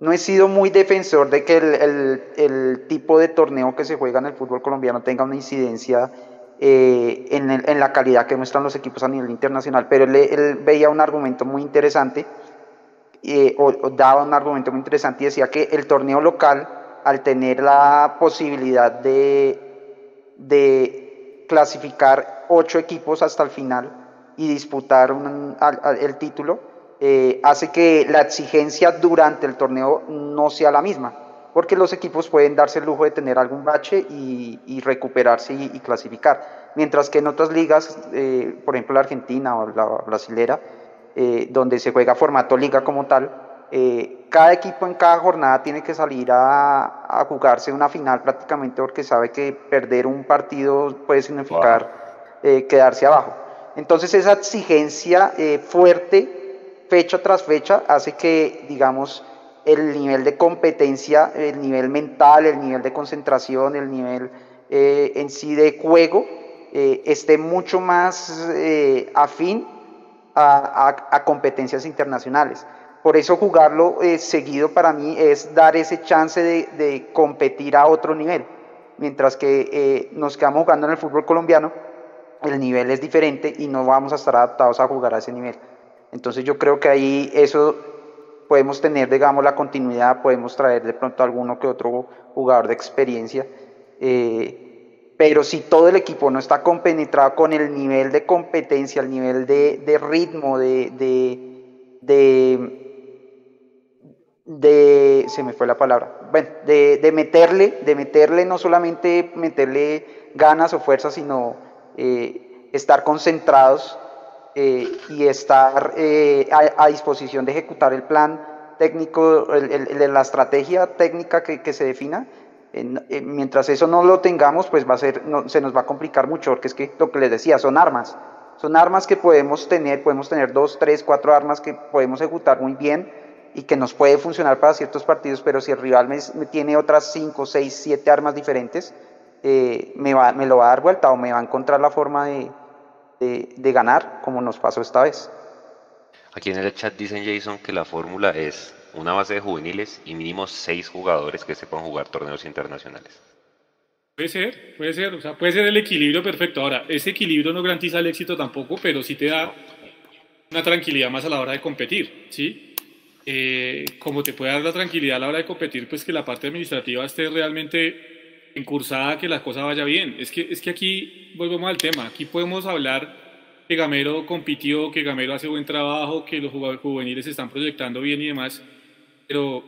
no he sido muy defensor de que el, el, el, tipo de torneo que se juega en el fútbol colombiano tenga una incidencia eh, en, en, la calidad que muestran los equipos a nivel internacional, pero él, veía un argumento muy interesante, eh, o, daba un argumento muy interesante y decía que el torneo local, al tener la posibilidad de, de clasificar ocho equipos hasta el final y disputar el título, eh, hace que la exigencia durante el torneo no sea la misma, porque los equipos pueden darse el lujo de tener algún bache y, recuperarse y, clasificar. Mientras que en otras ligas, eh, por ejemplo la Argentina o la brasilera, eh, donde se juega formato liga como tal, cada equipo en cada jornada tiene que salir a, jugarse una final prácticamente porque sabe que perder un partido puede significar... Eh, quedarse abajo. Entonces esa exigencia eh, fuerte, fecha tras fecha, hace que, digamos, el nivel de competencia, el nivel mental, el nivel de concentración, el nivel eh, en sí de juego, esté mucho más afín a, competencias internacionales. Por eso jugarlo seguido para mí es dar ese chance de competir a otro nivel. Mientras que nos quedamos jugando en el fútbol colombiano, el nivel es diferente y no vamos a estar adaptados a jugar a ese nivel. Entonces yo creo que ahí eso podemos tener, digamos, la continuidad, podemos traer de pronto alguno que otro jugador de experiencia, eh, pero si todo el equipo no está compenetrado con el nivel de competencia, el nivel de, ritmo, de, de, se me fue la palabra, bueno, de, meterle, de meterle, no solamente meterle ganas o fuerzas, sino eh, estar concentrados eh, y estar eh, a, disposición de ejecutar el plan técnico, la estrategia técnica que, se defina. mientras eso no lo tengamos, pues va a ser, se nos va a complicar mucho, porque es que lo que les decía, son armas. Son armas que podemos tener, podemos tener dos, tres, cuatro armas que podemos ejecutar muy bien y que nos puede funcionar para ciertos partidos, pero si el rival me, tiene otras cinco, seis, siete armas diferentes, eh, me, va, me lo va a dar vuelta o me va a encontrar la forma de, de, ganar, como nos pasó esta vez. Aquí en el chat dicen Jason que la fórmula es una base de juveniles y mínimo seis jugadores que sepan jugar torneos internacionales. Puede ser, puede ser, o sea, puede ser el equilibrio perfecto. Ahora, ese equilibrio no garantiza el éxito tampoco, pero sí te da una tranquilidad más a la hora de competir, ¿sí? Eh, como te puede dar la tranquilidad a la hora de competir, pues que la parte administrativa esté realmente encursada que la cosa vaya bien. Es que, es que aquí volvemos al tema. Aquí podemos hablar que Gamero compitió, que Gamero hace buen trabajo, que los jugadores juveniles se están proyectando bien y demás. Pero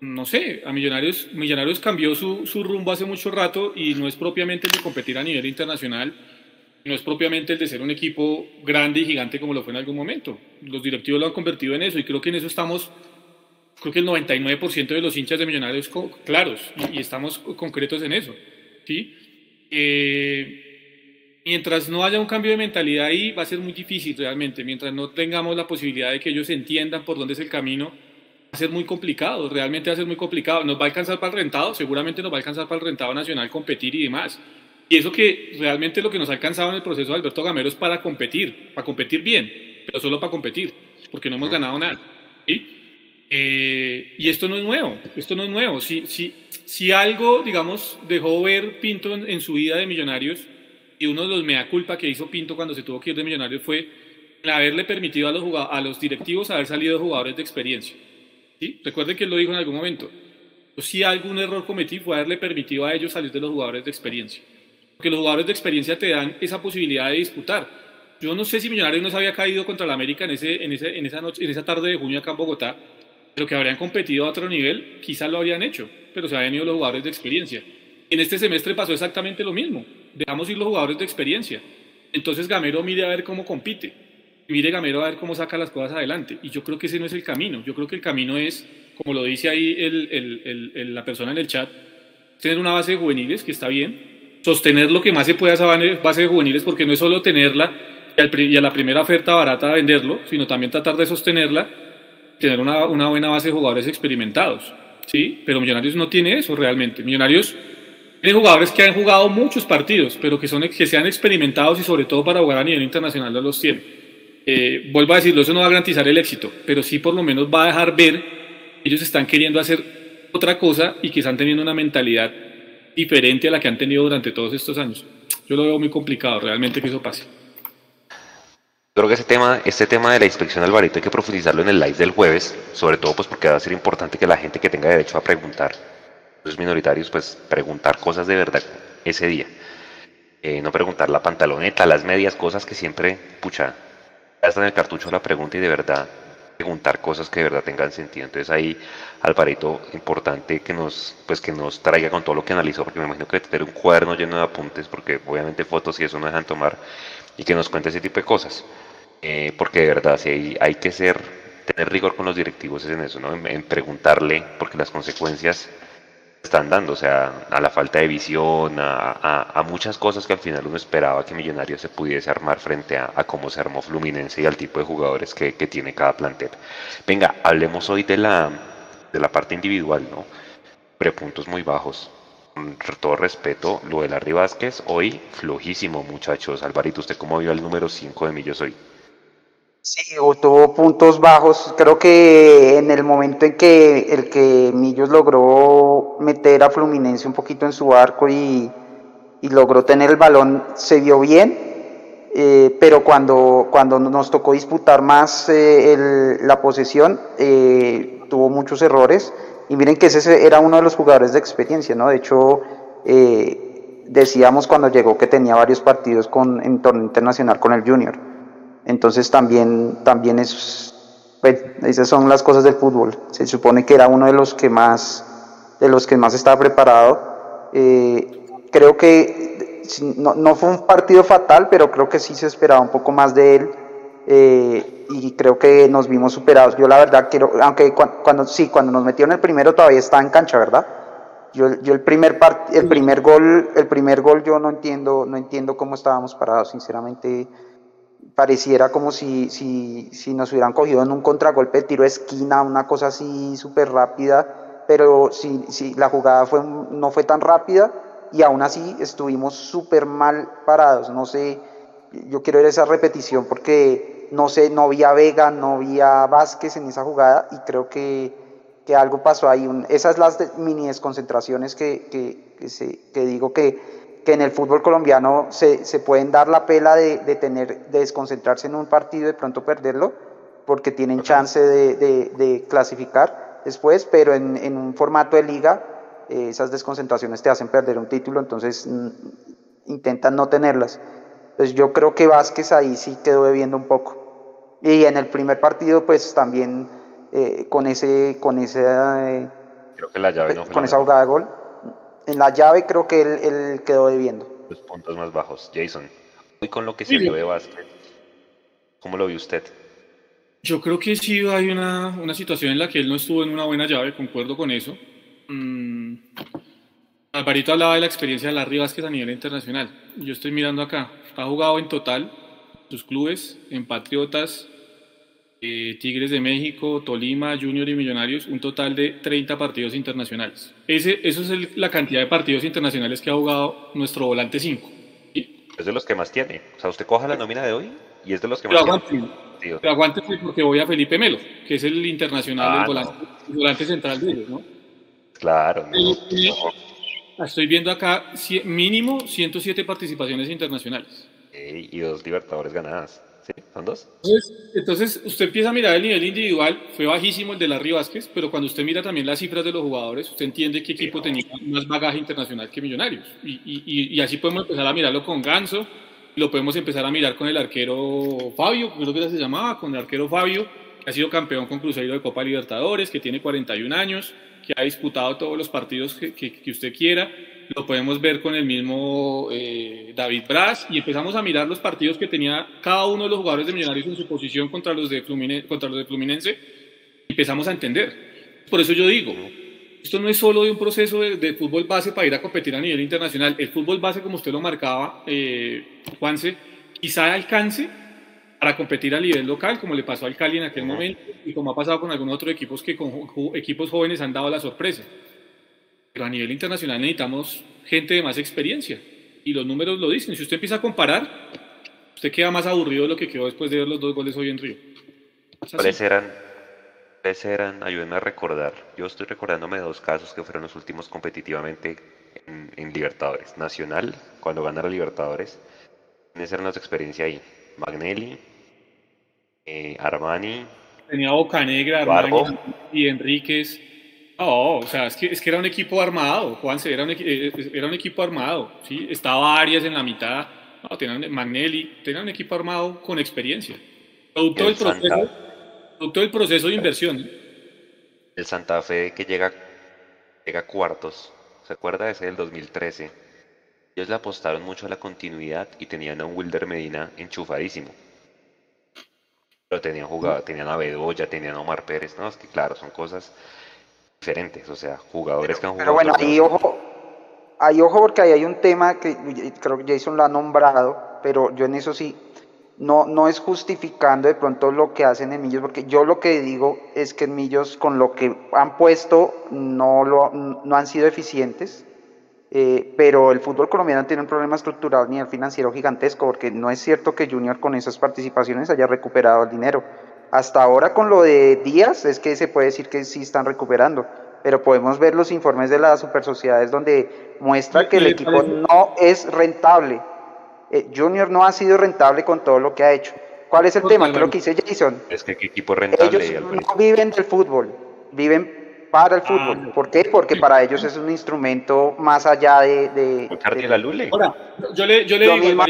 no sé, a Millonarios, Millonarios cambió su, su, rumbo hace mucho rato y no es propiamente el de competir a nivel internacional, no es propiamente el de ser un equipo grande y gigante como lo fue en algún momento. Los directivos lo han convertido en eso y creo que en eso estamos creo que el 99% de los hinchas de Millonarios claros y, estamos concretos en eso. ¿sí? Eh, mientras no haya un cambio de mentalidad ahí, va a ser muy difícil realmente. Mientras no tengamos la posibilidad de que ellos entiendan por dónde es el camino, va a ser muy complicado. Realmente va a ser muy complicado. ¿Nos va a alcanzar para el rentado? Seguramente nos va a alcanzar para el rentado nacional competir y demás. Y eso que realmente lo que nos ha alcanzado en el proceso de Alberto Gamero es para competir, para competir bien, pero solo para competir, porque no hemos ganado nada. Eh, y esto no es nuevo, esto no es nuevo. Si, si, si algo, digamos, dejó ver Pinto en, su vida de millonarios, y uno de los mea culpa que hizo Pinto cuando se tuvo que ir de millonarios fue el haberle permitido a los, a los directivos haber salido jugadores de experiencia. ¿sí? Recuerden que él lo dijo en algún momento. Si algún error cometí fue haberle permitido a ellos salir de los jugadores de experiencia. Porque los jugadores de experiencia te dan esa posibilidad de disputar. Yo no sé si Millonarios no se había caído contra la América en, ese, en, ese, en, esa noche, en esa tarde de junio acá en Bogotá, pero que habrían competido a otro nivel, quizás lo habrían hecho, pero se habían ido los jugadores de experiencia. En este semestre pasó exactamente lo mismo. Dejamos ir los jugadores de experiencia. Entonces Gamero mire a ver cómo compite. Mire Gamero a ver cómo saca las cosas adelante. Y yo creo que ese no es el camino. Yo creo que el camino es, como lo dice ahí el, la persona en el chat, tener una base de juveniles, que está bien. Sostener lo que más se pueda esa base de juveniles, porque no es solo tenerla y a la primera oferta barata venderlo, sino también tratar de sostenerla tener una, una, buena base de jugadores experimentados, ¿sí? Pero Millonarios no tiene eso realmente. Millonarios tiene jugadores que han jugado muchos partidos, pero que, son, que sean experimentados y sobre todo para jugar a nivel internacional no los tiene. Eh, vuelvo a decirlo, eso no va a garantizar el éxito, pero sí por lo menos va a dejar ver ellos están queriendo hacer otra cosa y que están teniendo una mentalidad diferente a la que han tenido durante todos estos años. Yo lo veo muy complicado realmente que eso pase. Creo que ese tema, este tema de la inspección Alvarito hay que profundizarlo en el live del jueves, sobre todo pues porque va a ser importante que la gente que tenga derecho a preguntar, los minoritarios, pues preguntar cosas de verdad ese día. Eh, no preguntar la pantaloneta, las medias, cosas que siempre, pucha, ya está en el cartucho la pregunta y de verdad preguntar cosas que de verdad tengan sentido. Entonces ahí, Alvarito, importante que nos, pues que nos traiga con todo lo que analizó, porque me imagino que tener un cuaderno lleno de apuntes, porque obviamente fotos y eso no dejan tomar, y que nos cuente ese tipo de cosas. Eh, porque de verdad, si hay, que ser, tener rigor con los directivos es en eso, ¿no? En, preguntarle, porque las consecuencias están dando, o sea, a la falta de visión, a, a, muchas cosas que al final uno esperaba que Millonarios se pudiese armar frente a, cómo se armó Fluminense y al tipo de jugadores que, que, tiene cada plantel. Venga, hablemos hoy de la, de la parte individual, ¿no? Prepuntos muy bajos. Con todo respeto, lo de Larry Vázquez, hoy flojísimo, muchachos. Alvarito, ¿usted cómo vio el número 5 de Millos hoy? Sí, tuvo puntos bajos. Creo que en el momento en que el que Millos logró meter a Fluminense un poquito en su arco y, logró tener el balón, se vio bien. Eh, pero cuando, cuando nos tocó disputar más eh, la posesión, eh, tuvo muchos errores. Y miren que ese era uno de los jugadores de experiencia, ¿no? De hecho, decíamos cuando llegó que tenía varios partidos con, en torneo internacional con el Junior. Entonces también, también es, pues, esas son las cosas del fútbol. Se supone que era uno de los que más, de los que más estaba preparado. Eh, creo que no, no, fue un partido fatal, pero creo que sí se esperaba un poco más de él. Eh, y creo que nos vimos superados. Yo la verdad quiero, aunque cuando, sí, cuando nos metieron el primero todavía estaba en cancha, ¿verdad? Yo, yo el primer el primer gol, el primer gol yo no entiendo, no entiendo cómo estábamos parados, sinceramente pareciera como si, si, si, nos hubieran cogido en un contragolpe de tiro de esquina, una cosa así súper rápida, pero si, si la jugada fue, no fue tan rápida y aún así estuvimos súper mal parados. No sé, yo quiero ver esa repetición porque no sé, no vi a Vega, no vi a Vázquez en esa jugada y creo que, que algo pasó ahí. esas las mini desconcentraciones que, que, que, se, que digo que que en el fútbol colombiano se, se pueden dar la pela de, de, tener, de desconcentrarse en un partido y de pronto perderlo, porque tienen chance de, de clasificar después, pero en, en, un formato de liga eh, esas desconcentraciones te hacen perder un título, entonces mm, intentan no tenerlas. Entonces yo creo que Vázquez ahí sí quedó debiendo un poco. Y en el primer partido pues también eh, con ese... Con ese eh, creo que la llave no con esa jugada de gol en la llave creo que él, quedó debiendo. Los puntos más bajos. Jason, hoy con lo que se vio de básquet, ¿cómo lo vio usted? Yo creo que sí hay una, una, situación en la que él no estuvo en una buena llave, concuerdo con eso. Mm, Alvarito hablaba de la experiencia de Larry Vázquez a nivel internacional. Yo estoy mirando acá. Ha jugado en total sus clubes en Patriotas, eh, Tigres de México, Tolima, Junior y Millonarios, un total de 30 partidos internacionales. Ese, eso es la cantidad de partidos internacionales que ha jugado nuestro volante 5. Es de los que más tiene. O sea, usted coja la nómina de hoy y es de los que más tiene. Pero aguante porque voy a Felipe Melo, que es el internacional, el, ah, volante, central de ellos, ¿no? Claro. Estoy viendo acá mínimo 107 participaciones internacionales. y dos Libertadores ganadas. ¿Sí? ¿Son dos? Entonces, usted empieza a mirar el nivel individual, fue bajísimo el de Larry Vázquez, pero cuando usted mira también las cifras de los jugadores, usted entiende qué equipo tenía más bagaje internacional que Millonarios. Y, y, y, así podemos empezar a mirarlo con Ganso, lo podemos empezar a mirar con el arquero Fabio, creo que se llamaba, con el arquero Fabio, que ha sido campeón con Cruzeiro de Copa Libertadores, que tiene 41 años, que ha disputado todos los partidos que, que, usted quiera. Lo podemos ver con el mismo eh, David Braz y empezamos a mirar los partidos que tenía cada uno de los jugadores de Millonarios en su posición contra los de Fluminense, contra los de Fluminense y empezamos a entender. Por eso yo digo, esto no es solo de un proceso de, fútbol base para ir a competir a nivel internacional. El fútbol base, como usted lo marcaba, eh, Juanse, quizá alcance para competir a nivel local, como le pasó al Cali en aquel momento y como ha pasado con algunos otros equipos que con equipos jóvenes han dado la sorpresa. Pero a nivel internacional necesitamos gente de más experiencia y los números lo dicen. Si usted empieza a comparar, usted queda más aburrido de lo que quedó después de ver los dos goles hoy en Río. ¿Cuáles eran, eran, ayúdenme a recordar, yo estoy recordándome de dos casos que fueron los últimos competitivamente en, en Libertadores. Nacional, cuando gana la Libertadores, ¿quiénes eran experiencia ahí? Magnelli, eh, Armani. Tenía Bocanegra, Armani y Enríquez. No, o sea, es que, es que era un equipo armado, Juanse, era un, eh, era un equipo armado, ¿sí? Estaba Arias en la mitad, no, tenían Magnelli, tenía un equipo armado con experiencia. Producto, del proceso, producto del proceso de inversión. El Santa Fe que llega, llega a cuartos, ¿se acuerda ese del 2013? Ellos le apostaron mucho a la continuidad y tenían a un Wilder Medina enchufadísimo. Pero tenían jugado, tenían a Bedoya, tenían a Omar Pérez, no, es que claro, son cosas diferentes, o sea, jugadores que han jugado. Pero bueno, ahí ojo, ahí ojo porque ahí hay un tema que creo que Jason lo ha nombrado, pero yo en eso sí, no, no es justificando de pronto lo que hacen en Millos, porque yo lo que digo es que en Millos con lo que han puesto no, lo, no han sido eficientes eh, pero el fútbol colombiano tiene un problema estructural ni el financiero gigantesco, porque no es cierto que Junior con esas participaciones haya recuperado el dinero. Hasta ahora con lo de Díaz es que se puede decir que sí están recuperando, pero podemos ver los informes de las super sociedades donde muestra que el equipo no es rentable. Eh, Junior no ha sido rentable con todo lo que ha hecho. ¿Cuál es el tema? Creo que dice Jason. Es que qué equipo rentable. Ellos no viven del fútbol, viven para el fútbol. Ah, ¿Por qué? Porque para ellos es un instrumento más allá de... de, la Lule. Ahora, yo le, yo le digo...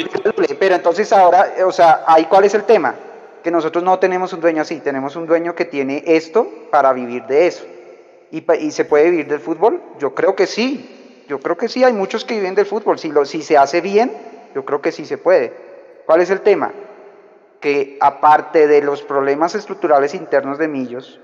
pero entonces ahora, o sea, ahí cuál es el tema? Que nosotros no tenemos un dueño así, tenemos un dueño que tiene esto para vivir de eso. ¿Y, se puede vivir del fútbol? Yo creo que sí, yo creo que sí, hay muchos que viven del fútbol. Si, lo, si se hace bien, yo creo que sí se puede. ¿Cuál es el tema? Que aparte de los problemas estructurales internos de Millos,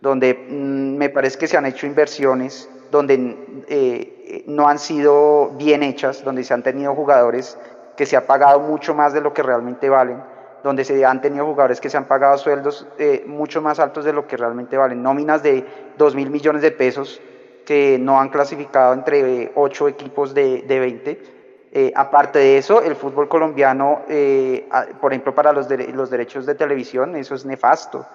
donde mm, me parece que se han hecho inversiones, donde eh, no han sido bien hechas, donde se han tenido jugadores que se ha pagado mucho más de lo que realmente valen, donde se han tenido jugadores que se han pagado sueldos eh, mucho más altos de lo que realmente valen, nóminas de 2 mil millones de pesos que no han clasificado entre 8 equipos de, de 20. Eh, aparte de eso, el fútbol colombiano, por ejemplo, para los, los derechos de televisión, eso es nefasto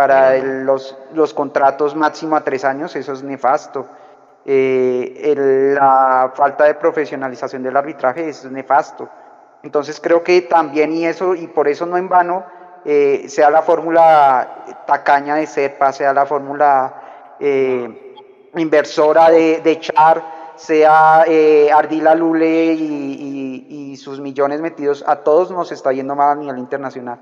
para los, los, contratos máximo a tres años, eso es nefasto. Eh, la falta de profesionalización del arbitraje eso es nefasto. Entonces creo que también y eso, y por eso no en vano, eh, sea la fórmula tacaña de CEPA, sea la fórmula eh, inversora de, Char, sea Ardila Lule y, y, y sus millones metidos, a todos nos está yendo mal a nivel internacional.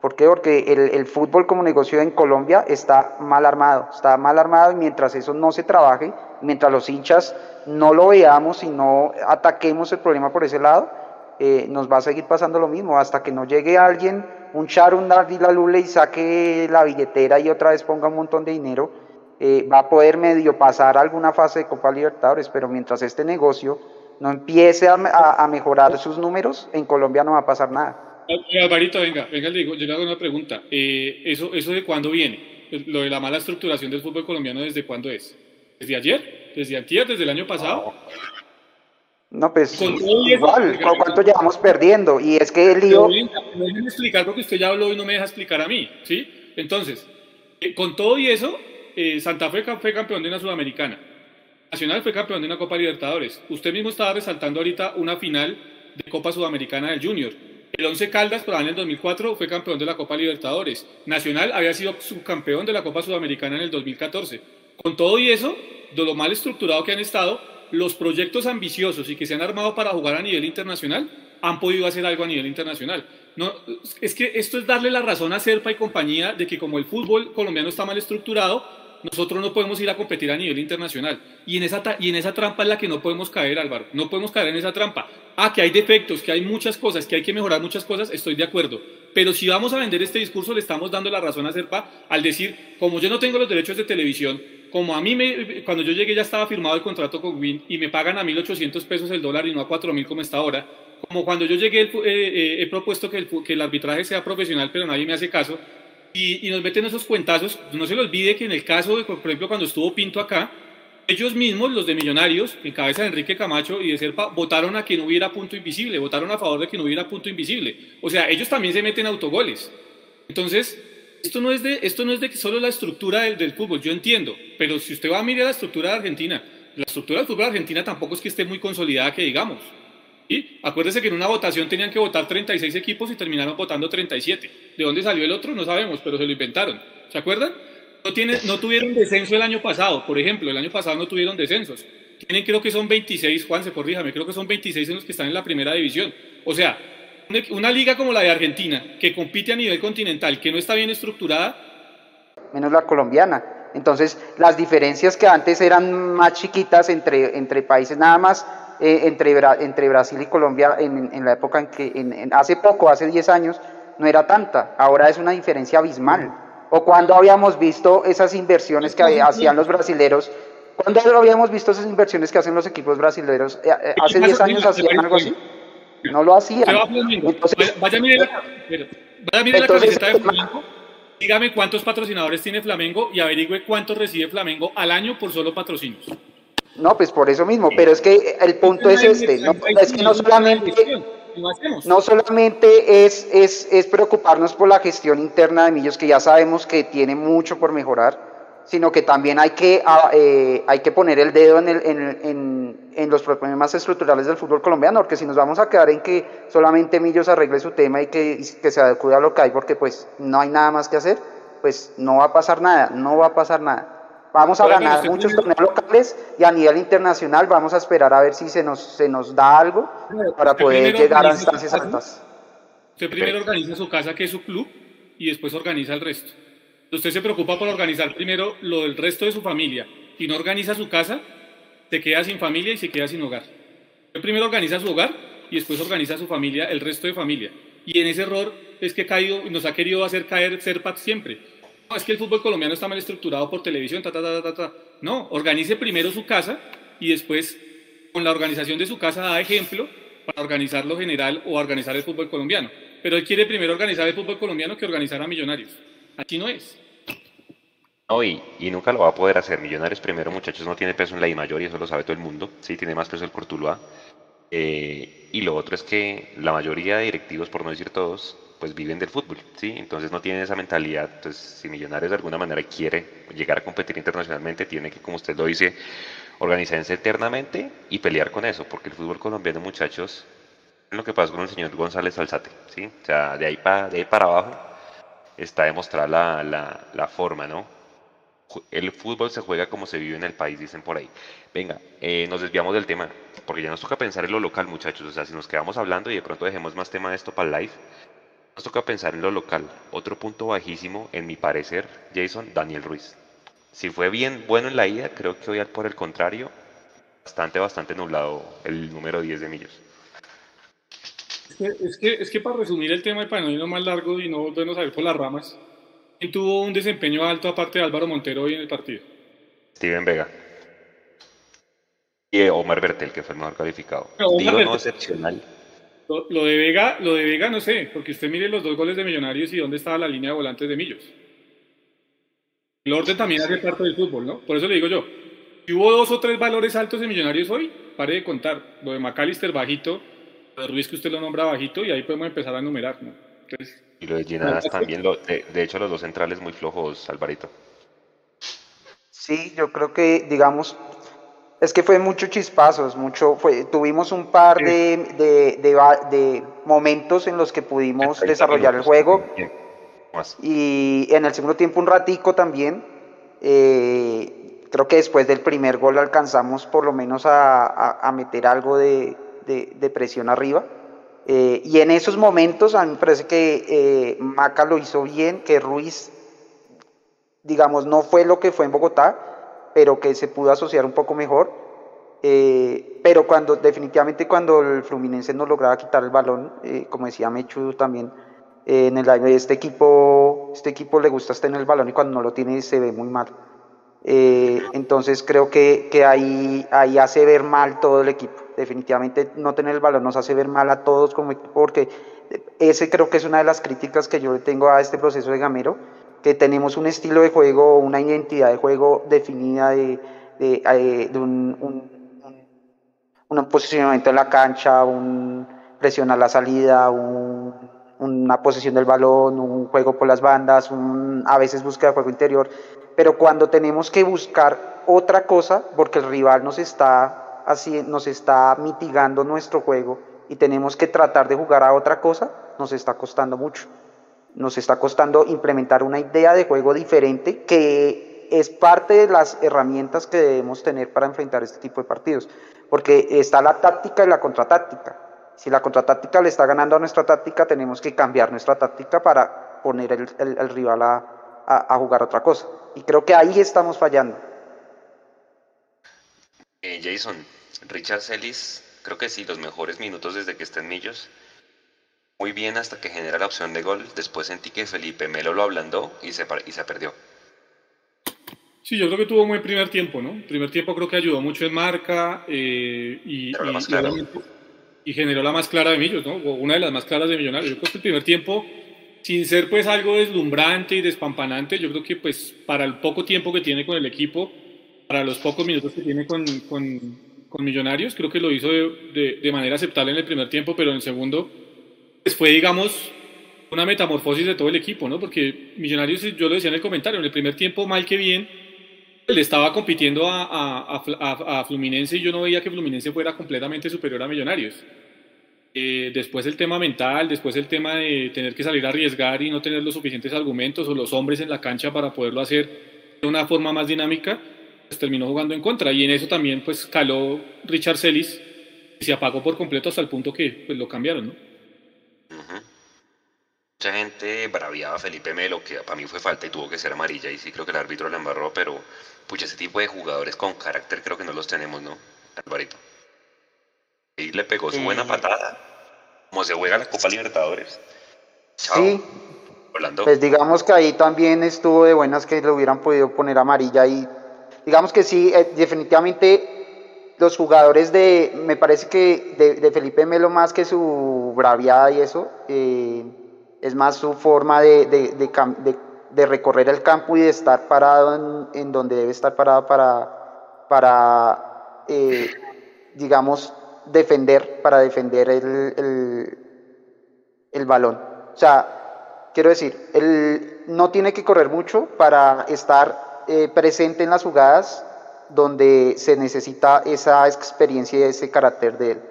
¿Por qué? Porque el, fútbol como negocio en Colombia está mal armado, está mal armado y mientras eso no se trabaje, mientras los hinchas no lo veamos y no ataquemos el problema por ese lado, eh, nos va a seguir pasando lo mismo, hasta que no llegue alguien, un Char, un la Lule y saque la billetera y otra vez ponga un montón de dinero, eh, va a poder medio pasar alguna fase de Copa Libertadores, pero mientras este negocio no empiece a, a, mejorar sus números, en Colombia no va a pasar nada. Alvarito, venga, venga, le digo, yo le hago una pregunta. Eh, ¿eso, ¿Eso de cuándo viene? Lo de la mala estructuración del fútbol colombiano, ¿desde cuándo es? ¿Desde ayer? ¿Desde ayer? ¿Desde el año pasado? No, pues igual, ¿cuánto llevamos perdiendo? Y es que el lío... Déjenme explicar porque usted ya habló y no me deja explicar a mí, ¿sí? Entonces, eh, con todo y eso, eh, Santa Fe fue campeón de una Sudamericana. Nacional fue campeón de una Copa Libertadores. Usted mismo estaba resaltando ahorita una final de Copa Sudamericana del Junior. El Once Caldas, pero en el 2004, fue campeón de la Copa Libertadores. Nacional había sido subcampeón de la Copa Sudamericana en el 2014. Con todo y eso, de lo mal estructurado que han estado, los proyectos ambiciosos y que se han armado para jugar a nivel internacional han podido hacer algo a nivel internacional. No, es que esto es darle la razón a Serpa y compañía de que como el fútbol colombiano está mal estructurado, nosotros no podemos ir a competir a nivel internacional. Y en, esa, y en esa trampa es la que no podemos caer, Álvaro. No podemos caer en esa trampa. Ah, que hay defectos, que hay muchas cosas, que hay que mejorar muchas cosas, estoy de acuerdo. Pero si vamos a vender este discurso, le estamos dando la razón a Serpa al decir, como yo no tengo los derechos de televisión, como a mí, me, cuando yo llegué ya estaba firmado el contrato con Win y me pagan a 1.800 pesos el dólar y no a 4.000 como está ahora, como cuando yo llegué eh, eh, he propuesto que el, que el arbitraje sea profesional, pero nadie me hace caso, y, nos meten esos cuentazos. No se les olvide que en el caso, de, por ejemplo, cuando estuvo Pinto acá, ellos mismos, los de Millonarios, en cabeza de Enrique Camacho y de Serpa, votaron a que no hubiera punto invisible, votaron a favor de que no hubiera punto invisible. O sea, ellos también se meten autogoles. Entonces, esto no es de, esto no es de solo la estructura del, del fútbol, yo entiendo, pero si usted va a mirar la estructura de Argentina, la estructura del fútbol de Argentina tampoco es que esté muy consolidada, que digamos. Y acuérdese que en una votación tenían que votar 36 equipos y terminaron votando 37. ¿De dónde salió el otro? No sabemos, pero se lo inventaron. ¿Se acuerdan? No, tiene, no tuvieron descenso el año pasado, por ejemplo. El año pasado no tuvieron descensos. Tienen, creo que son 26, Juan, se corríjame, creo que son 26 en los que están en la primera división. O sea, una liga como la de Argentina, que compite a nivel continental, que no está bien estructurada. Menos la colombiana. Entonces, las diferencias que antes eran más chiquitas entre, entre países nada más eh, entre, entre Brasil y Colombia en, en la época en que, en, hace poco, hace 10 años, no era tanta, ahora es una diferencia abismal. O cuando habíamos visto esas inversiones que hacían los brasileros, cuando habíamos visto esas inversiones que hacen los equipos brasileños, eh, eh, hace 10 años hacían algo así. No lo hacían. Entonces, vaya a mirar la camiseta de Flamengo. Dígame cuántos patrocinadores tiene Flamengo y averigüe cuánto recibe Flamengo al año por solo patrocinios. No, pues por eso mismo, pero es que el punto es este, no, es que no solamente, no solamente es, es, es, preocuparnos por la gestión interna de Millos, que ya sabemos que tiene mucho por mejorar, sino que también hay que, ah, eh, hay que poner el dedo en, el, en, en, en, los problemas estructurales del fútbol colombiano, porque si nos vamos a quedar en que solamente Millos arregle su tema y que, que se adecue a lo que hay, porque pues no hay nada más que hacer, pues no va a pasar nada, no va a pasar nada. Vamos a ganar muchos torneos locales y a nivel internacional vamos a esperar a ver si se nos, se nos da algo para poder llegar a instancias altas. Usted primero organiza su casa, que es su club, y después organiza el resto. Usted se preocupa por organizar primero lo del resto de su familia y no organiza su casa, se queda sin familia y se queda sin hogar. Usted primero organiza su hogar y después organiza su familia, el resto de familia. Y en ese error es que caído, nos ha querido hacer caer Serpat siempre no, es que el fútbol colombiano está mal estructurado por televisión, ta, ta, ta, ta, ta. No, organice primero su casa y después, con la organización de su casa, da ejemplo para organizar lo general o organizar el fútbol colombiano. Pero él quiere primero organizar el fútbol colombiano que organizar a Millonarios. Aquí no es. No, y, nunca lo va a poder hacer. Millonarios primero, muchachos, no tiene peso en la I mayor y eso lo sabe todo el mundo. Sí, tiene más peso el Cortuluá. Eh, y lo otro es que la mayoría de directivos, por no decir todos, pues viven del fútbol, ¿sí? Entonces no tienen esa mentalidad. Entonces, si Millonarios de alguna manera quiere llegar a competir internacionalmente, tiene que, como usted lo dice, organizarse eternamente y pelear con eso, porque el fútbol colombiano, muchachos, es lo que pasó con el señor González Alzate, ¿sí? O sea, de ahí para, de ahí para abajo está demostrada la, la, forma, ¿no? el fútbol se juega como se vive en el país, dicen por ahí. Venga, eh, nos desviamos del tema, porque ya nos toca pensar en lo local, muchachos. O sea, si nos quedamos hablando y de pronto dejemos más tema de esto para el live, nos toca pensar en lo local. Otro punto bajísimo, en mi parecer, Jason, Daniel Ruiz. Si fue bien bueno en la ida, creo que hoy por el contrario, bastante, bastante nublado el número 10 de Millos. Es que, es que, para resumir el tema y para no irnos más largo y no volvernos a ir por las ramas, ¿quién tuvo un desempeño alto aparte de Álvaro Montero hoy en el partido? Steven Vega. Y Omar Bertel, que fue el mejor calificado. Digo no excepcional. Lo, de Vega, lo de Vega no sé, porque usted mire los dos goles de Millonarios y dónde estaba la línea de volantes de Millos. El orden también hace parte del fútbol, ¿no? Por eso le digo yo, si hubo dos o tres valores altos de Millonarios hoy, pare de contar. Lo de McAllister bajito, Ruiz que usted lo nombra bajito y ahí podemos empezar a numerar, ¿no? y lo de Ginadas también, lo, de, de, hecho los dos centrales muy flojos, Alvarito. Sí, yo creo que, digamos, es que fue mucho chispazos, mucho, fue, tuvimos un par de, de, momentos en los que pudimos desarrollar el juego. Y en el segundo tiempo un ratico también. Eh, creo que después del primer gol alcanzamos por lo menos a, meter algo de, presión arriba. Eh, y en esos momentos a mí me parece que eh, Maca lo hizo bien, que Ruiz, digamos, no fue lo que fue en Bogotá, pero que se pudo asociar un poco mejor. Eh, pero cuando definitivamente cuando el Fluminense no lograba quitar el balón, eh, como decía Mechu también, en el este equipo, este equipo le gusta estar en el balón y cuando no lo tiene se ve muy mal. Entonces creo que, que, ahí, ahí hace ver mal todo el equipo. Definitivamente no tener el balón nos hace ver mal a todos como equipo porque ese creo que es una de las críticas que yo le tengo a este proceso de Gamero que tenemos un estilo de juego, una identidad de juego definida de, de, eh, un, posicionamiento en la cancha, un presión a la salida, una posición del balón, un juego por las bandas, a veces búsqueda de juego interior, pero cuando tenemos que buscar otra cosa, porque el rival nos está, así, nos está mitigando nuestro juego y tenemos que tratar de jugar a otra cosa, nos está costando mucho nos está costando implementar una idea de juego diferente que es parte de las herramientas que debemos tener para enfrentar este tipo de partidos. Porque está la táctica y la contratáctica. Si la contratáctica le está ganando a nuestra táctica, tenemos que cambiar nuestra táctica para poner el, rival a, jugar otra cosa. Y creo que ahí estamos fallando. Eh, Jason, Richard Celis, creo que sí, los mejores minutos desde que está en Millos muy bien hasta que genera la opción de gol. Después sentí que Felipe Melo lo ablandó y se, y se perdió. Sí, yo creo que tuvo un buen primer tiempo, ¿no? primer tiempo creo que ayudó mucho en marca eh, y, y, generó la más clara de Millos, ¿no? Una de las más claras de Millonarios. Yo creo que el primer tiempo, sin ser pues algo deslumbrante y despampanante, yo creo que pues para el poco tiempo que tiene con el equipo, para los pocos minutos que tiene con, con, con Millonarios, creo que lo hizo de, de, de manera aceptable en el primer tiempo, pero en el segundo pues fue, digamos, una metamorfosis de todo el equipo, ¿no? Porque Millonarios, yo lo decía en el comentario, en el primer tiempo, mal que bien, le estaba compitiendo a, Fluminense y yo no veía que Fluminense fuera completamente superior a Millonarios. Eh, después el tema mental, después el tema de tener que salir a arriesgar y no tener los suficientes argumentos o los hombres en la cancha para poderlo hacer de una forma más dinámica, pues terminó jugando en contra. Y en eso también pues caló Richard Celis y se apagó por completo hasta el punto que pues, lo cambiaron, ¿no? Mucha gente braviaba a Felipe Melo, que para mí fue falta y tuvo que ser amarilla, y sí creo que el árbitro le embarró, pero pucha, ese tipo de jugadores con carácter creo que no los tenemos, ¿no? Alvarito. Y le pegó su buena patada. Como se juega la Copa Libertadores. Sí. Pues digamos que ahí también estuvo de buenas que le hubieran podido poner amarilla y digamos que sí, eh, definitivamente los jugadores de, me parece que de, Felipe Melo más que su braviada y eso, eh, es más su forma de, de, recorrer el campo y de estar parado en, donde debe estar parado para, para eh, digamos, defender, para defender el, el, balón. O sea, quiero decir, él no tiene que correr mucho para estar eh, presente en las jugadas donde se necesita esa experiencia y ese carácter de él.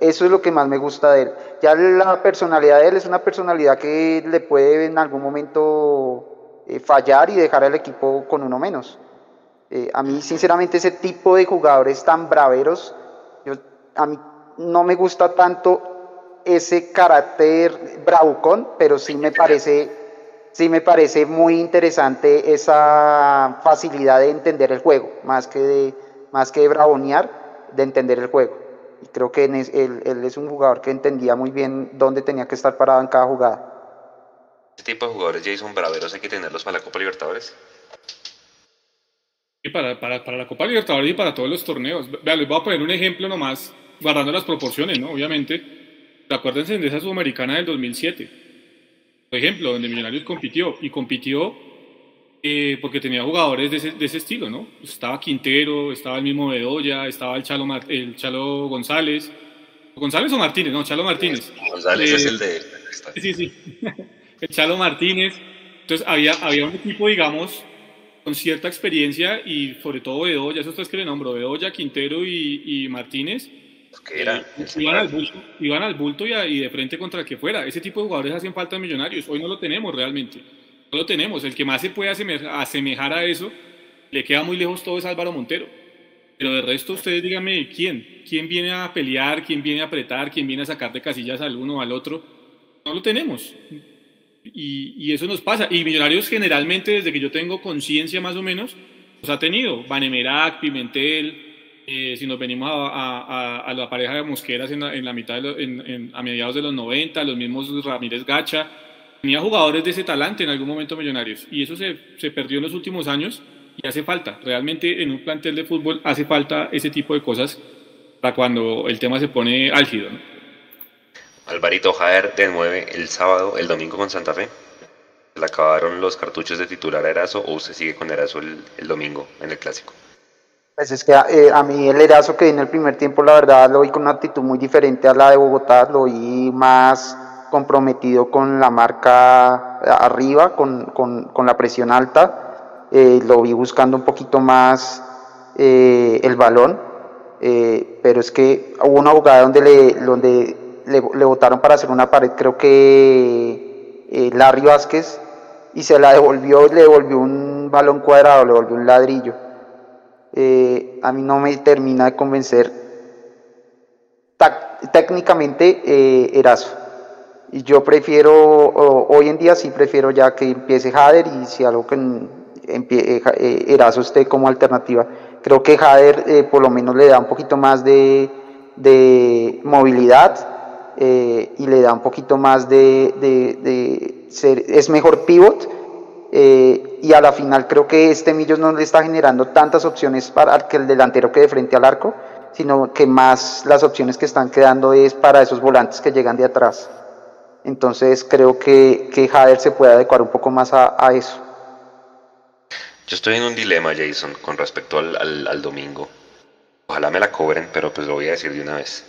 Eso es lo que más me gusta de él. Ya la personalidad de él es una personalidad que le puede en algún momento eh, fallar y dejar al equipo con uno menos. Eh, a mí, sinceramente, ese tipo de jugadores tan braveros, a mí no me gusta tanto ese carácter bravucón, pero sí me parece, sí me parece muy interesante esa facilidad de entender el juego, más que de, más que de entender el juego. Y creo que él, él, es un jugador que entendía muy bien dónde tenía que estar parado en cada jugada. ¿Este tipo de jugadores, Jason Braveros, hay que tenerlos para la Copa Libertadores? para, para, para, la Copa Libertadores y para todos los torneos. Vean, les voy a poner un ejemplo nomás, guardando las proporciones, ¿no? Obviamente. Acuérdense de esa Sudamericana del 2007. Por ejemplo, donde Millonarios compitió. Y compitió eh, porque tenía jugadores de ese, de ese, estilo, ¿no? Estaba Quintero, estaba el mismo Bedoya, estaba el Chalo, el Chalo González. ¿González o Martínez? No, Chalo Martínez. González es el de... Sí, sí. [laughs] el Chalo Martínez. Entonces había, había un equipo, digamos, con cierta experiencia y sobre todo Bedoya, esos tres que le nombro, Bedoya, Quintero y, y Martínez, que era, eh, iban, al bulto, iban al bulto y, a, y, de frente contra el que fuera. Ese tipo de jugadores hacen falta en Millonarios. Hoy no lo tenemos realmente. No lo tenemos. El que más se puede asemejar a eso, le queda muy lejos todo es Álvaro Montero. Pero de resto, ustedes díganme quién. ¿Quién viene a pelear? ¿Quién viene a apretar? ¿Quién viene a sacar de casillas al uno o al otro? No lo tenemos. Y, y, eso nos pasa. Y Millonarios generalmente, desde que yo tengo conciencia más o menos, los ha tenido. Vanemerac, Pimentel, eh, si nos venimos a, a, a, la pareja de Mosqueras en la, en la mitad, de en, en, a mediados de los 90, los mismos Ramírez Gacha, tenía jugadores de ese talante en algún momento Millonarios. Y eso se, se perdió en los últimos años y hace falta. Realmente en un plantel de fútbol hace falta ese tipo de cosas para cuando el tema se pone álgido. ¿no? Alvarito Jaer de 9 el sábado, el domingo con Santa Fe. ¿Se le acabaron los cartuchos de titular a Erazo o usted sigue con Erazo el, el domingo en el clásico? Pues es que eh, a mí el Erazo que en el primer tiempo, la verdad, lo vi con una actitud muy diferente a la de Bogotá, lo vi más comprometido con la marca arriba, con, con, con la presión alta, eh, lo vi buscando un poquito más eh, el balón, eh, pero es que hubo una jugada donde le, donde le, le votaron para hacer una pared, creo que Larry Vázquez, y se la devolvió, le devolvió un balón cuadrado, le devolvió un ladrillo. A mí no me termina de convencer técnicamente Erazo. Y yo prefiero, hoy en día sí prefiero ya que empiece Jader y si algo que empie, eh, Erazo esté como alternativa. Creo que Jader eh, por lo menos le da un poquito más de, movilidad eh, y le da un poquito más de, ser, es mejor pivot. Eh, y a la final creo que este Millos no le está generando tantas opciones para que el delantero quede frente al arco, sino que más las opciones que están quedando es para esos volantes que llegan de atrás. Entonces creo que, que Jader se puede adecuar un poco más a, a, eso. Yo estoy en un dilema, Jason, con respecto al, al, domingo. Ojalá me la cobren, pero pues lo voy a decir de una vez.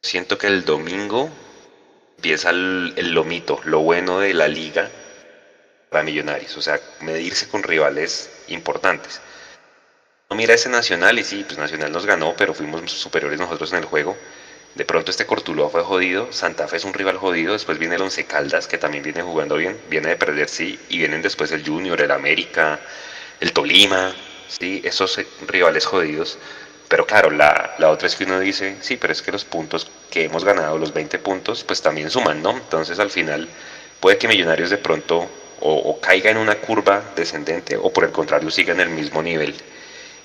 Siento que el domingo empieza el, el lomito, lo bueno de la liga para Millonarios, o sea, medirse con rivales importantes. No mira ese Nacional y sí, pues Nacional nos ganó, pero fuimos superiores nosotros en el juego. De pronto este Cortuluá fue jodido, Santa Fe es un rival jodido, después viene el Once Caldas, que también viene jugando bien, viene de perder, sí, y vienen después el Junior, el América, el Tolima, sí, esos rivales jodidos. Pero claro, la, la otra es que uno dice, sí, pero es que los puntos que hemos ganado, los 20 puntos, pues también suman, ¿no? Entonces al final puede que Millonarios de pronto o, o, caiga en una curva descendente o por el contrario siga en el mismo nivel.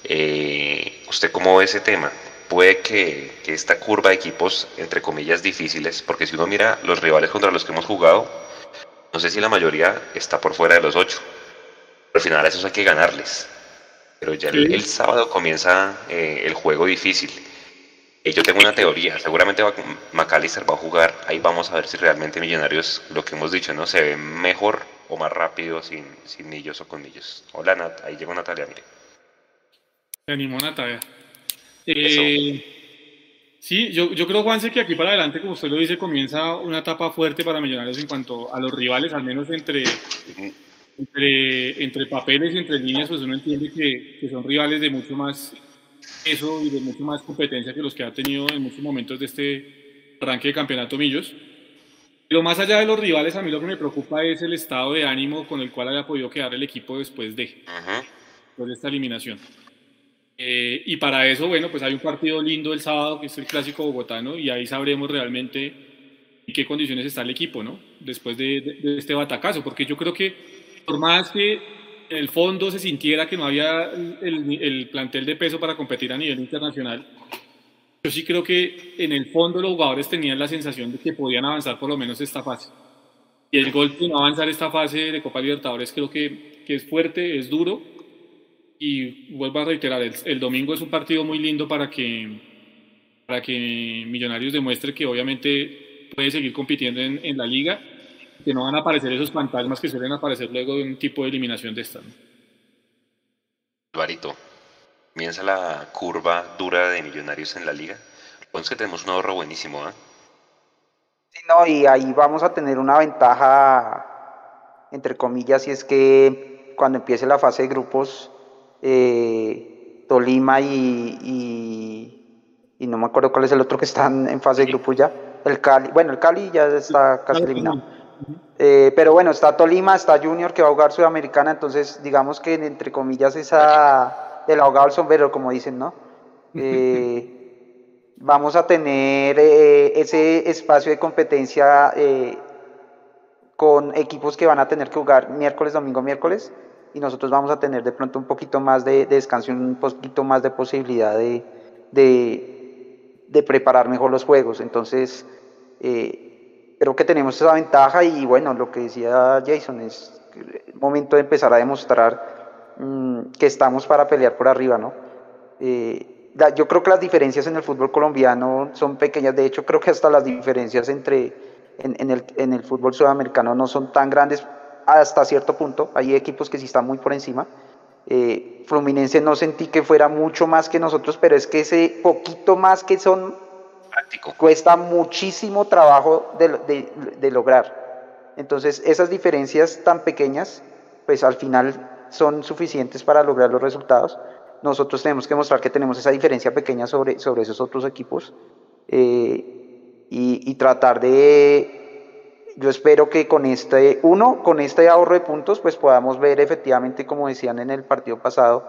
Eh, ¿Usted cómo ve ese tema? Puede que, que, esta curva de equipos, entre comillas, difíciles, porque si uno mira los rivales contra los que hemos jugado, no sé si la mayoría está por fuera de los ocho. Pero al final a esos hay que ganarles. Pero ya el, el sábado comienza eh, el juego difícil. Y yo tengo una teoría, seguramente va, McAllister va a jugar, ahí vamos a ver si realmente Millonarios, lo que hemos dicho, ¿no? Se ve mejor o más rápido sin, sin Millos o con Millos. Hola Nat, ahí llegó Natalia, mire. Se animó Natalia. Eh, sí, yo, yo creo, Juanse, que aquí para adelante, como usted lo dice, comienza una etapa fuerte para Millonarios en cuanto a los rivales, al menos entre, entre, entre papeles y entre líneas, pues uno entiende que, que son rivales de mucho más peso y de mucho más competencia que los que ha tenido en muchos momentos de este arranque de campeonato Millos. Pero más allá de los rivales, a mí lo que me preocupa es el estado de ánimo con el cual haya podido quedar el equipo después de, uh -huh. de esta eliminación. Eh, y para eso, bueno, pues hay un partido lindo el sábado, que es el clásico bogotano, y ahí sabremos realmente en qué condiciones está el equipo, ¿no? Después de, de, de este batacazo, porque yo creo que por más que en el fondo se sintiera que no había el, el, plantel de peso para competir a nivel internacional, yo sí creo que en el fondo los jugadores tenían la sensación de que podían avanzar por lo menos esta fase. Y el golpe de no avanzar esta fase de Copa Libertadores creo que, que es fuerte, es duro, y vuelvo a reiterar, el, domingo es un partido muy lindo para que, para que Millonarios demuestre que obviamente puede seguir compitiendo en, en la liga, que no van a aparecer esos fantasmas que suelen aparecer luego de un tipo de eliminación de esta. Alvarito, comienza la curva dura de Millonarios en la liga. Entonces que tenemos un ahorro buenísimo, ¿eh? Sí, no, y ahí vamos a tener una ventaja, entre comillas, y es que cuando empiece la fase de grupos, eh, Tolima y, y, no me acuerdo cuál es el otro que están en fase de grupos ya, el Cali, bueno, el Cali ya está casi eliminado. Eh, pero bueno, está Tolima, está Junior que va a jugar Sudamericana, entonces digamos que entre comillas esa del ahogado al sombrero, como dicen, ¿no? [laughs] Eh, vamos a tener eh, ese espacio de competencia con equipos que van a tener que jugar miércoles, domingo, miércoles, y nosotros vamos a tener de pronto un poquito más de, descanso, un poquito más de posibilidad de, de, preparar mejor los juegos. Entonces, creo que tenemos esa ventaja y bueno, lo que decía Jason es el momento de empezar a demostrar mm, que estamos para pelear por arriba, ¿no? Eh, yo creo que las diferencias en el fútbol colombiano son pequeñas, de hecho creo que hasta las diferencias entre en, el, en el fútbol sudamericano no son tan grandes hasta cierto punto, hay equipos que sí están muy por encima. Eh, Fluminense no sentí que fuera mucho más que nosotros, pero es que ese poquito más que son Cuesta muchísimo trabajo de, lograr. Entonces, esas diferencias tan pequeñas, pues al final son suficientes para lograr los resultados. Nosotros tenemos que mostrar que tenemos esa diferencia pequeña sobre, sobre esos otros equipos eh, y, y tratar de, yo espero que con este, uno, con este ahorro de puntos, pues podamos ver efectivamente, como decían en el partido pasado,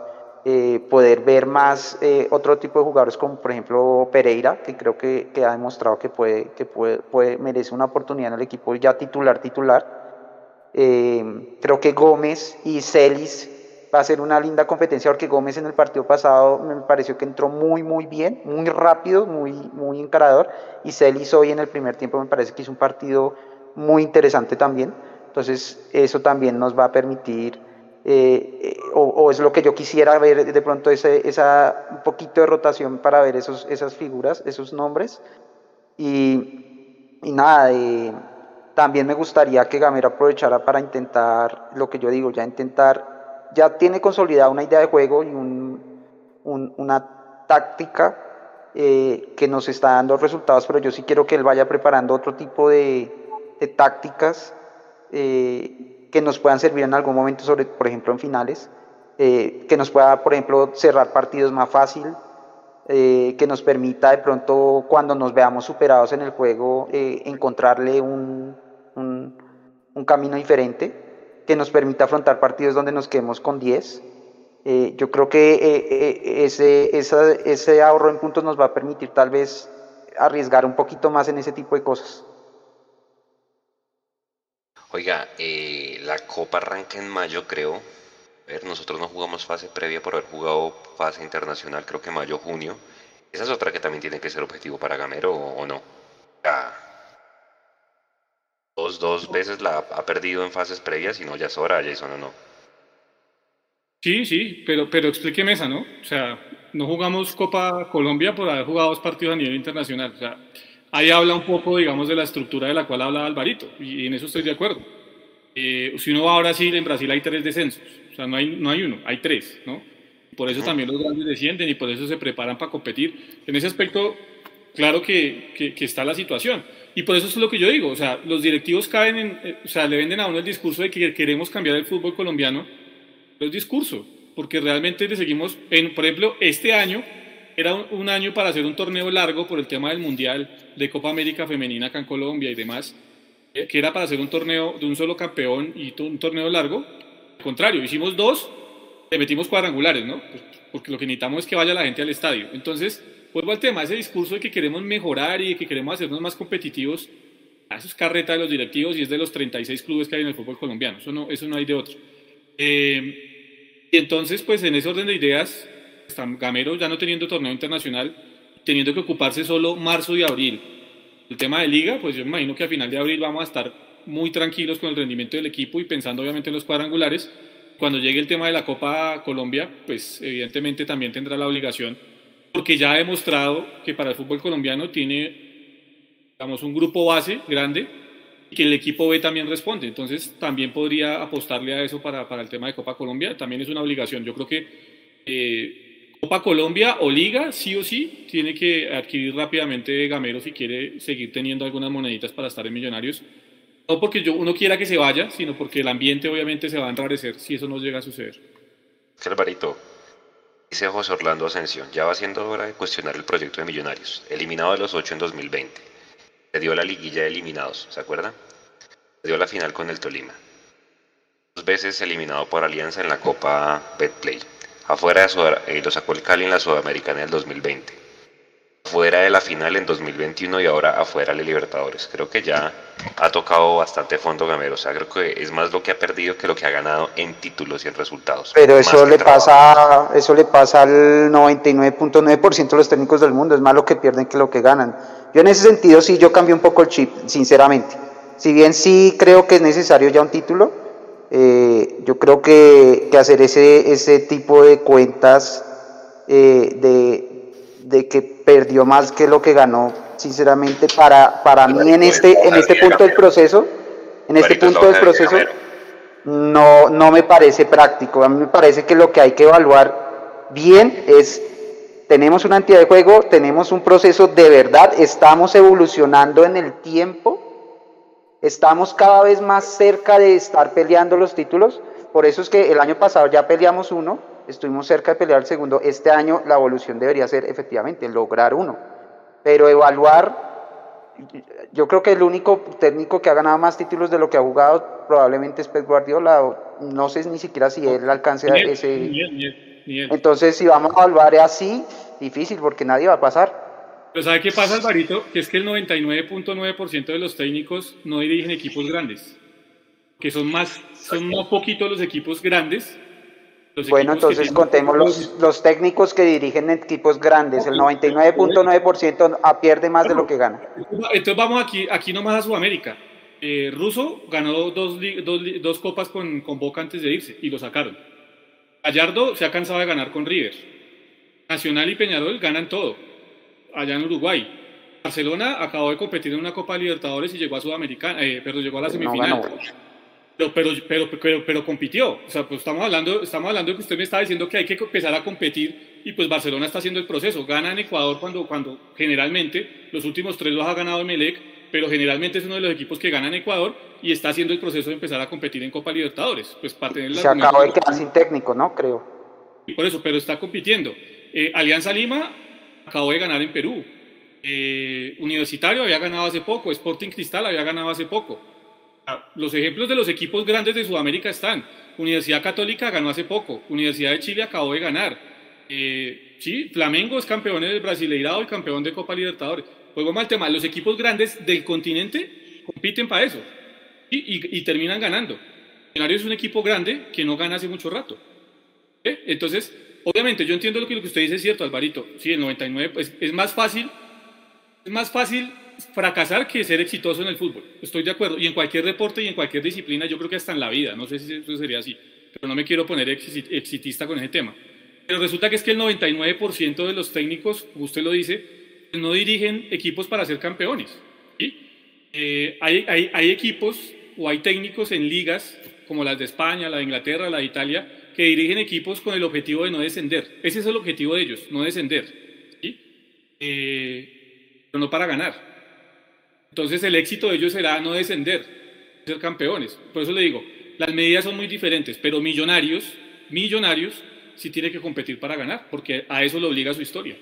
eh, poder ver más eh, otro tipo de jugadores como por ejemplo Pereira, que creo que, ha demostrado que, puede, que puede, puede, merece una oportunidad en el equipo ya titular, titular. Eh, creo que Gómez y Celis va a ser una linda competencia porque Gómez en el partido pasado me pareció que entró muy muy bien, muy rápido, muy, muy encarador y Celis hoy en el primer tiempo me parece que hizo un partido muy interesante también. Entonces eso también nos va a permitir eh, o, es lo que yo quisiera ver de pronto ese, esa un poquito de rotación para ver esos, esas figuras, esos nombres. Y, y nada, eh, también me gustaría que Gamero aprovechara para intentar, lo que yo digo, ya intentar, ya tiene consolidada una idea de juego y un, una táctica eh, que nos está dando resultados, pero yo sí quiero que él vaya preparando otro tipo de, de tácticas que nos puedan servir en algún momento, por ejemplo, en finales, eh, que nos pueda, por ejemplo, cerrar partidos más fácil, eh, que nos permita de pronto, cuando nos veamos superados en el juego, eh, encontrarle un, un, camino diferente, que nos permita afrontar partidos donde nos quedemos con 10. yo creo que ese, ese ahorro en puntos nos va a permitir tal vez arriesgar un poquito más en ese tipo de cosas. Oiga, eh, la Copa arranca en mayo, creo. A ver, nosotros no jugamos fase previa por haber jugado fase internacional, creo que mayo, junio. Esa es otra que también tiene que ser objetivo para Gamero, ¿o, no? dos, dos veces la ha perdido en fases previas y no ya es hora, Jason, ¿o no? Sí, sí, pero, pero explíqueme esa, ¿no? O sea, no jugamos Copa Colombia por haber jugado dos partidos a nivel internacional. O sea, ahí habla un poco, digamos, de la estructura de la cual hablaba Alvarito, y en eso estoy de acuerdo. Eh, si uno va a Brasil, en Brasil hay tres descensos, o sea, no hay, no hay uno, hay tres, ¿no? Por eso también los grandes descienden y por eso se preparan para competir. En ese aspecto, claro que, que, está la situación. Y por eso es lo que yo digo, o sea, los directivos caen en, eh, o sea, le venden a uno el discurso de que queremos cambiar el fútbol colombiano, pero es discurso, porque realmente le seguimos, en, por ejemplo, este año era un, año para hacer un torneo largo por el tema del Mundial de Copa América Femenina acá en Colombia y demás, eh, que era para hacer un torneo de un solo campeón y un torneo largo. Al contrario, hicimos dos, le metimos cuadrangulares, ¿no? Pues, porque lo que necesitamos es que vaya la gente al estadio. Entonces, vuelvo al tema, ese discurso de que queremos mejorar y de que queremos hacernos más competitivos, eso es carreta de los directivos y es de los 36 clubes que hay en el fútbol colombiano, eso no, eso no hay de otro. Eh, y entonces, pues en ese orden de ideas, Gamero ya no teniendo torneo internacional, teniendo que ocuparse solo marzo y abril. El tema de liga, pues yo me imagino que a final de abril vamos a estar muy tranquilos con el rendimiento del equipo y pensando obviamente en los cuadrangulares. cuando llegue el tema de la Copa Colombia, pues evidentemente también tendrá la obligación, porque ya ha demostrado que para el fútbol colombiano tiene, digamos, un grupo base grande y que el equipo B también responde. Entonces también podría apostarle a eso para, para el tema de Copa Colombia. También es una obligación. Yo creo que eh, Copa Colombia o Liga, sí o sí, tiene que adquirir rápidamente Gamero si quiere seguir teniendo algunas moneditas para estar en Millonarios no porque yo, uno quiera que se vaya, sino porque el ambiente obviamente se va a enrarecer si eso no llega a suceder. Alvarito, dice José Orlando Ascensión, ya va siendo hora de cuestionar el proyecto de Millonarios, eliminado de los ocho en 2020. Se dio la liguilla de eliminados, ¿se acuerda? Se dio la final con el Tolima. Dos veces eliminado por Alianza en la Copa Betplay. Afuera de y lo sacó el Cali en la Sudamericana del 2020 fuera de la final en 2021 y ahora afuera de Libertadores. Creo que ya ha tocado bastante fondo Gamero. O sea, creo que es más lo que ha perdido que lo que ha ganado en títulos y en resultados. Pero eso le pasa, eso le pasa al 99.9% de los técnicos del mundo. Es más lo que pierden que lo que ganan. Yo en ese sentido sí, yo cambio un poco el chip, sinceramente. Si bien sí creo que es necesario ya un título, eh, yo creo que, que, hacer ese, ese tipo de cuentas eh, de de que perdió más que lo que ganó, sinceramente, para, para mí en este, en este punto del proceso, en este punto del proceso, no, no me parece práctico. A mí me parece que lo que hay que evaluar bien es, tenemos una entidad de juego, tenemos un proceso de verdad, estamos evolucionando en el tiempo, estamos cada vez más cerca de estar peleando los títulos, por eso es que el año pasado ya peleamos uno, estuvimos cerca de pelear el segundo. Este año la evolución debería ser efectivamente lograr uno. Pero evaluar, yo creo que el único técnico que ha ganado más títulos de lo que ha jugado probablemente es Pep Guardiola. No sé ni siquiera si él alcance ese... Entonces, si vamos a evaluar así, difícil porque nadie va a pasar. Pero ¿sabe qué pasa, Alvarito? Que es que el 99.9% de los técnicos no dirigen equipos grandes. Que son más, son un poquito los equipos grandes bueno, entonces contemos los, los, técnicos que dirigen equipos grandes. El 99.9% pierde más de lo que gana. Entonces vamos aquí, aquí nomás a Sudamérica. Eh, Russo ganó dos, dos, dos, copas con, con, Boca antes de irse y lo sacaron. Gallardo se ha cansado de ganar con River. Nacional y Peñarol ganan todo allá en Uruguay. Barcelona acabó de competir en una Copa Libertadores y llegó a Sudamericana, eh, pero llegó a la semifinal. Pero, pero, pero, pero, compitió. O sea, pues estamos hablando, estamos hablando de que usted me está diciendo que hay que empezar a competir y pues Barcelona está haciendo el proceso. Gana en Ecuador cuando, cuando generalmente los últimos tres los ha ganado Emelec, pero generalmente es uno de los equipos que gana en Ecuador y está haciendo el proceso de empezar a competir en Copa Libertadores. Pues para tener Se acabó de quedar sin técnico, ¿no? Creo. Y por eso, pero está compitiendo. Eh, Alianza Lima acabó de ganar en Perú. Eh, Universitario había ganado hace poco. Sporting Cristal había ganado hace poco los ejemplos de los equipos grandes de Sudamérica están. Universidad Católica ganó hace poco, Universidad de Chile acabó de ganar. Eh, sí, Flamengo es campeón del Brasileirado y campeón de Copa Libertadores. Juego mal tema, los equipos grandes del continente compiten para eso y, terminan ganando. Millonarios es un equipo grande que no gana hace mucho rato. ¿Eh? Entonces, obviamente, yo entiendo lo que, lo que usted dice es cierto, Alvarito. Sí, el 99 pues, es más fácil, es más fácil fracasar que ser exitoso en el fútbol. Estoy de acuerdo. Y en cualquier deporte y en cualquier disciplina, yo creo que hasta en la vida. No sé si eso sería así. Pero no me quiero poner exitista con ese tema. Pero resulta que es que el 99% de los técnicos, usted lo dice, no dirigen equipos para ser campeones. Eh, hay, hay, hay equipos o hay técnicos en ligas como las de España, la de Inglaterra, la de Italia, que dirigen equipos con el objetivo de no descender. Ese es el objetivo de ellos, no descender. ¿sí? Eh, pero no para ganar. Entonces el éxito de ellos será no descender, ser campeones. Por eso le digo, las medidas son muy diferentes, pero millonarios, millonarios, sí tiene que competir para ganar, porque a eso lo obliga su historia.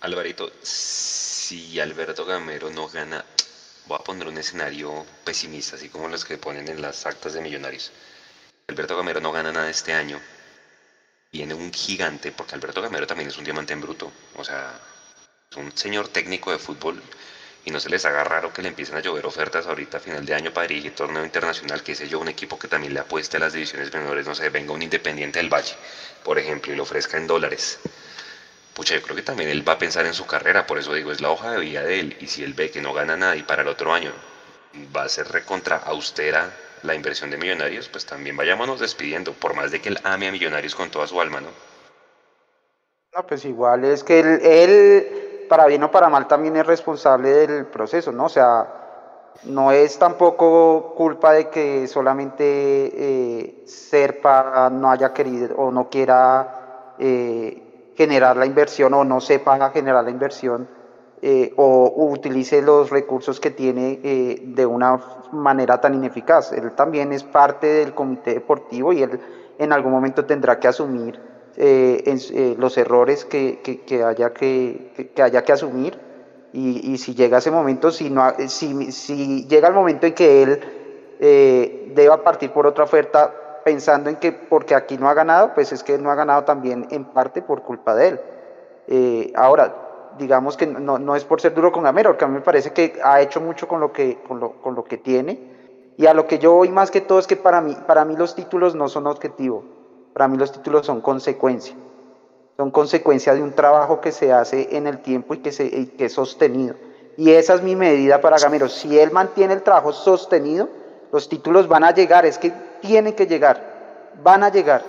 Alvarito, si Alberto Gamero no gana, voy a poner un escenario pesimista, así como los que ponen en las actas de millonarios. Alberto Gamero no gana nada este año. Viene un gigante, porque Alberto Gamero también es un diamante en bruto. O sea, es un señor técnico de fútbol y no se les haga raro que le empiecen a llover ofertas ahorita a final de año para dirigir torneo internacional, que sé yo, un equipo que también le apueste a las divisiones menores, no sé, venga un Independiente del Valle, por ejemplo, y lo ofrezca en dólares. Pucha, yo creo que también él va a pensar en su carrera, por eso digo, es la hoja de vida de él, y si él ve que no gana nada y para el otro año va a ser recontra austera la inversión de Millonarios, pues también vayámonos despidiendo, por más de que él ame a Millonarios con toda su alma, ¿no? No, pues igual es que él, para bien o para mal, también es responsable del proceso, ¿no? O sea, no es tampoco culpa de que solamente eh, Serpa no haya querido o no quiera eh, generar la inversión o no sepa generar la inversión eh, o utilice los recursos que tiene de una manera tan ineficaz. Él también es parte del comité deportivo y él en algún momento tendrá que asumir eh, eh, los errores que, que, haya que, que, haya que asumir y, y, si llega ese momento, si, no, si, si llega el momento en que él eh, deba partir por otra oferta pensando en que porque aquí no ha ganado, pues es que no ha ganado también en parte por culpa de él. ahora, digamos que no, no, es por ser duro con Gamero, porque a mí me parece que ha hecho mucho con lo que, con lo, con lo que tiene. Y a lo que yo voy más que todo es que para mí, para mí los títulos no son objetivo. Para mí los títulos son consecuencia. Son consecuencia de un trabajo que se hace en el tiempo y que, se, que es sostenido. Y esa es mi medida para Gamero. Si él mantiene el trabajo sostenido, los títulos van a llegar. Es que tienen que llegar. Van a llegar.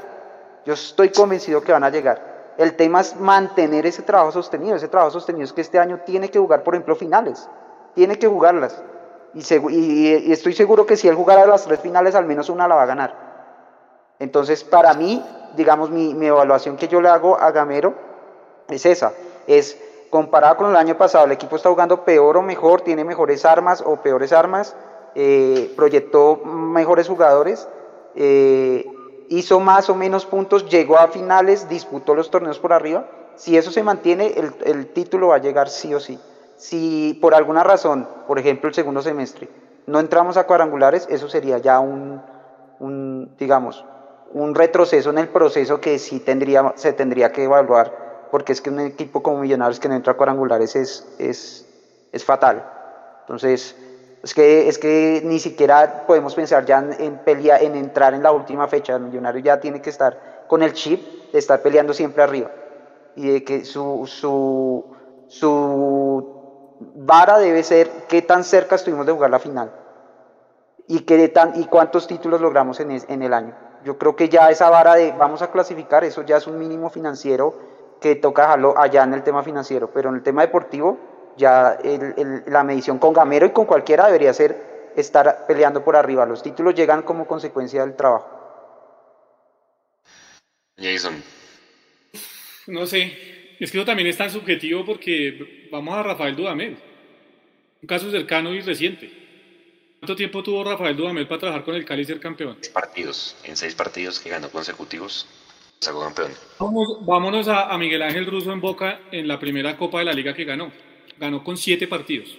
Yo estoy convencido que van a llegar. El tema es mantener ese trabajo sostenido. Ese trabajo sostenido es que este año tiene que jugar, por ejemplo, finales. Tiene que jugarlas. Y, estoy seguro que si él jugara las tres finales, al menos una la va a ganar. Entonces, para mí, digamos, mi, evaluación que yo le hago a Gamero es esa, es comparado con el año pasado, el equipo está jugando peor o mejor, tiene mejores armas o peores armas, eh, proyectó mejores jugadores, eh, hizo más o menos puntos, llegó a finales, disputó los torneos por arriba. Si eso se mantiene, el, el título va a llegar sí o sí. Si por alguna razón, por ejemplo el segundo semestre, no entramos a cuadrangulares, eso sería ya un, un digamos, un retroceso en el proceso que sí tendría, se tendría que evaluar, porque es que un equipo como Millonarios que no entra a cuadrangulares es, es, es fatal. Entonces, es que, es que ni siquiera podemos pensar ya en, pelea, en entrar en la última fecha. Millonario ya tiene que estar con el chip de estar peleando siempre arriba. Y de que su, su, su vara debe ser qué tan cerca estuvimos de jugar la final. Y, qué tan, y cuántos títulos logramos en, en el año. Yo creo que ya esa vara de vamos a clasificar, eso ya es un mínimo financiero que toca dejarlo allá en el tema financiero, pero en el tema deportivo ya la medición con Gamero y con cualquiera debería ser estar peleando por arriba. Los títulos llegan como consecuencia del trabajo. Jason. No sé, es que eso también es tan subjetivo porque vamos a Rafael Dudamel, un caso cercano y reciente. ¿Cuánto tiempo tuvo Rafael Dudamel para trabajar con el Cali y ser campeón? Seis partidos. En seis partidos que ganó consecutivos, sacó campeón. Vámonos, a, Miguel Ángel Russo en Boca en la primera Copa de la Liga que ganó. Ganó con siete partidos.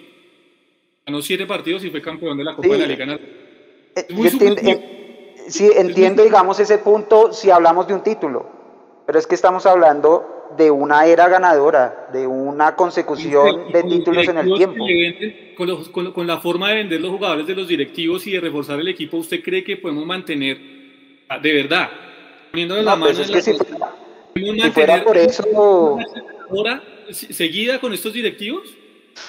Ganó siete partidos y fue campeón de la Copa de la Liga. Eh, eh, sí, entiendo, digamos, ese punto si hablamos de un título. Pero es que estamos hablando de una era ganadora, de una consecución de títulos en el tiempo. con, la forma de vender los jugadores de los directivos y de reforzar el equipo, ¿usted cree que podemos mantener, ah, de verdad, poniéndole la mano en la si, fuera por eso... ahora seguida con estos directivos?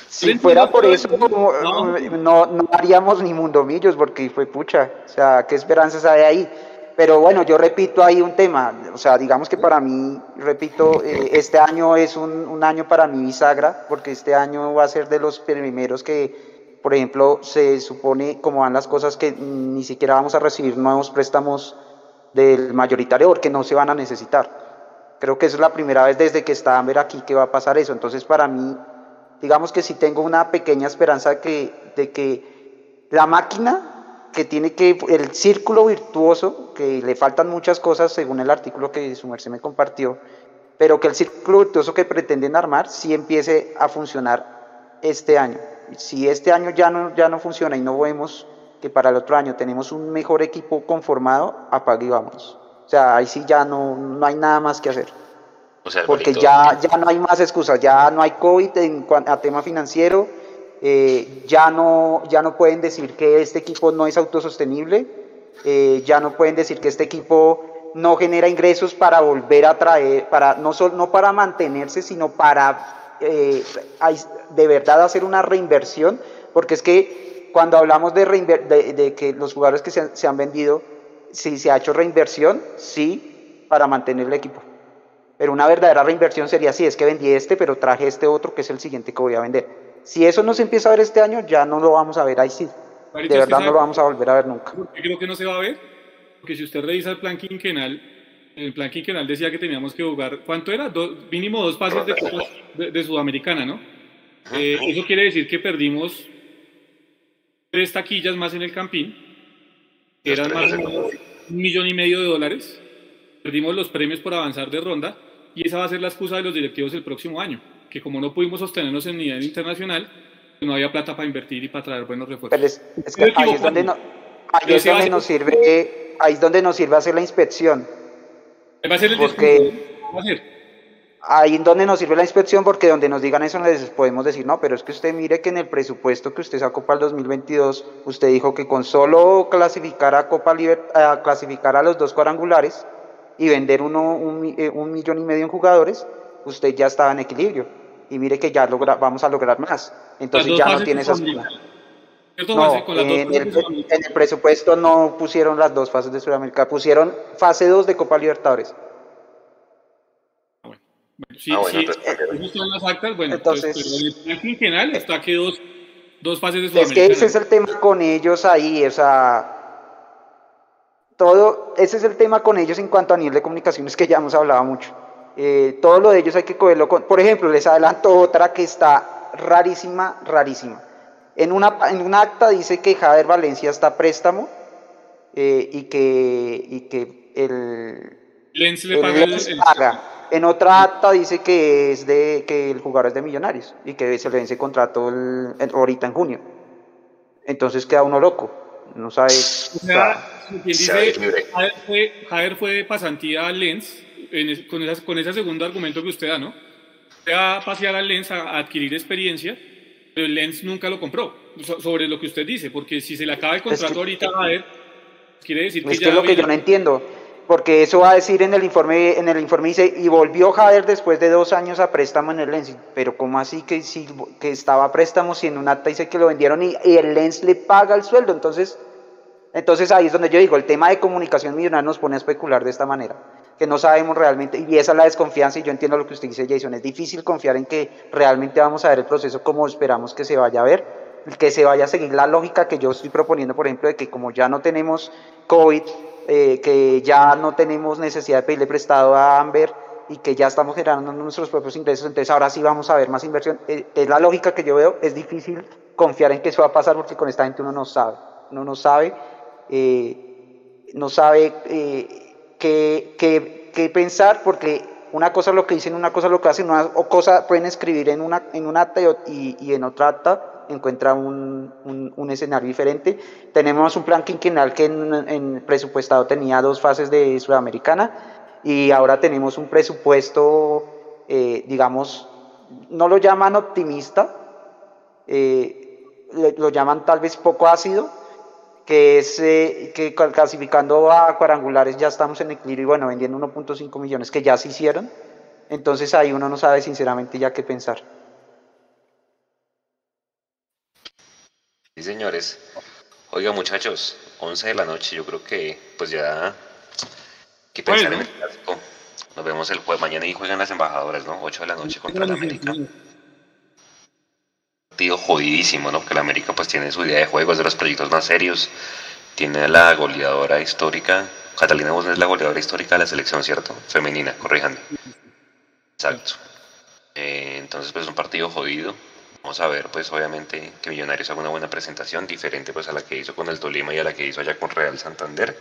Si fuera por eso, no, no, haríamos ni mundomillos, porque fue pucha. O sea, ¿qué esperanzas hay ahí? Pero bueno, yo repito ahí un tema, o sea, digamos que para mí, repito, eh, este año es un, un, año para mí bisagra, porque este año va a ser de los primeros que, por ejemplo, se supone, como van las cosas, que ni siquiera vamos a recibir nuevos préstamos del mayoritario porque no se van a necesitar. Creo que es la primera vez desde que está Amber aquí que va a pasar eso. Entonces, para mí, digamos que sí tengo una pequeña esperanza de que, la máquina que tiene que, el círculo virtuoso, que le faltan muchas cosas según el artículo que su merced me compartió, pero que el círculo virtuoso que pretenden armar sí empiece a funcionar este año. Si este año ya no, ya no funciona y no vemos que para el otro año tenemos un mejor equipo conformado, apague y vámonos. O sea, ahí sí ya no, no hay nada más que hacer. Porque ya, ya no hay más excusas, ya no hay COVID en, a tema financiero, eh, ya, no, ya no pueden decir que este equipo no es autosostenible, eh, ya no pueden decir que este equipo no genera ingresos para volver a traer, para, no, solo, no para mantenerse, sino para eh, de verdad hacer una reinversión, porque es que cuando hablamos de, de, que los jugadores que se se han vendido, si se ha hecho reinversión, sí, para mantener el equipo. Pero una verdadera reinversión sería, sí, es que vendí este, pero traje este otro que es el siguiente que voy a vender. Si eso no se empieza a ver este año, ya no lo vamos a ver ahí sí. De verdad no lo vamos a volver a ver nunca. Creo que no se va a ver, porque si usted revisa el plan quinquenal, el plan quinquenal decía que teníamos que jugar, ¿cuánto era? mínimo dos pases de, de, Sudamericana, ¿no? Eh, eso quiere decir que perdimos tres taquillas más en el Campín, que eran más o menos un millón y medio de dólares. Perdimos los premios por avanzar de ronda y esa va a ser la excusa de los directivos el próximo año, que como no pudimos sostenernos en nivel internacional, no había plata para invertir y para traer buenos refuerzos. es, que ahí es donde, ahí es donde nos sirve, ahí es donde nos sirve hacer la inspección. Va a ser el porque, va a ser. Ahí es donde nos sirve la inspección porque donde nos digan eso les podemos decir, no, pero es que usted mire que en el presupuesto que usted sacó para el 2022, usted dijo que con solo clasificar a Copa a clasificar a los dos cuadrangulares, y vender uno, eh, un, millón y medio en jugadores, usted ya estaba en equilibrio. Y mire que ya logra, vamos a lograr más. Entonces ya no tiene esas... No, en, el, en el presupuesto no pusieron las dos fases de Sudamérica, pusieron fase 2 de Copa Libertadores. Bueno, sí, ah, sí, están las actas, bueno, entonces, pero en general está que dos, dos fases de. Es que ese es el tema con ellos ahí, o sea, todo, ese es el tema con ellos en cuanto a nivel de comunicaciones que ya hemos hablado mucho. Eh, todo lo de ellos hay que cogerlo con, por ejemplo, les adelanto otra que está rarísima, rarísima. En una, en un acta dice que Jader Valencia está a préstamo eh, y, que, y que el, Lens le paga, En otra acta dice que es de que el jugador es de Millonarios y que se le vence contrato ahorita en junio. Entonces queda uno loco, no sabe. Javier fue, de pasantía al Lens con, con ese segundo argumento que usted da, ¿no? Va a pasear al Lens a, adquirir experiencia, pero el Lens nunca lo compró, sobre lo que usted dice, porque si se le acaba el contrato ahorita a Jader, quiere decir que es ya... Es lo que yo no entiendo, porque eso va a decir en el informe, en el informe dice, y volvió Jader después de dos años a préstamo en el Lens, pero ¿cómo así que, si, que estaba a préstamo si en un acta dice que lo vendieron y, el Lens le paga el sueldo? Entonces entonces ahí es donde yo digo, el tema de comunicación millonaria nos pone a especular de esta manera, que no sabemos realmente, y esa es la desconfianza, y yo entiendo lo que usted dice, Jason, es difícil confiar en que realmente vamos a ver el proceso como esperamos que se vaya a ver, que se vaya a seguir la lógica que yo estoy proponiendo, por ejemplo, de que como ya no tenemos COVID, eh, que ya no tenemos necesidad de pedirle prestado a Amber y que ya estamos generando nuestros propios ingresos, entonces ahora sí vamos a ver más inversión. Eh, es la lógica que yo veo, es difícil confiar en que eso va a pasar porque con esta gente uno no sabe, uno no sabe eh, no sabe eh, qué, pensar, porque una cosa es lo que dicen, una cosa es lo que hacen, una cosa pueden escribir en una, en un acta y, en otra acta encuentra un, un, escenario diferente. Tenemos un plan quinquenal que en, presupuestado tenía dos fases de Sudamericana y ahora tenemos un presupuesto, eh, digamos, no lo llaman optimista, lo llaman tal vez poco ácido, que es eh, que clasificando a cuadrangulares ya estamos en equilibrio y bueno, vendiendo 1.5 millones que ya se hicieron, entonces ahí uno no sabe sinceramente ya qué pensar. Sí, señores. Oiga, muchachos, 11 de la noche, yo creo que pues ya que pensar en el clásico. Nos vemos el jueves mañana y juegan las embajadoras, ¿no? 8 de la noche contra la América partido jodidísimo, ¿no? Que la América pues tiene su idea de juego, es de los proyectos más serios, tiene la goleadora histórica, Catalina Bosnes es la goleadora histórica de la selección, ¿cierto? Femenina, corrijan. Exacto. Eh, entonces pues es un partido jodido. Vamos a ver pues obviamente que Millonarios haga una buena presentación, diferente pues a la que hizo con el Tolima y a la que hizo allá con Real Santander.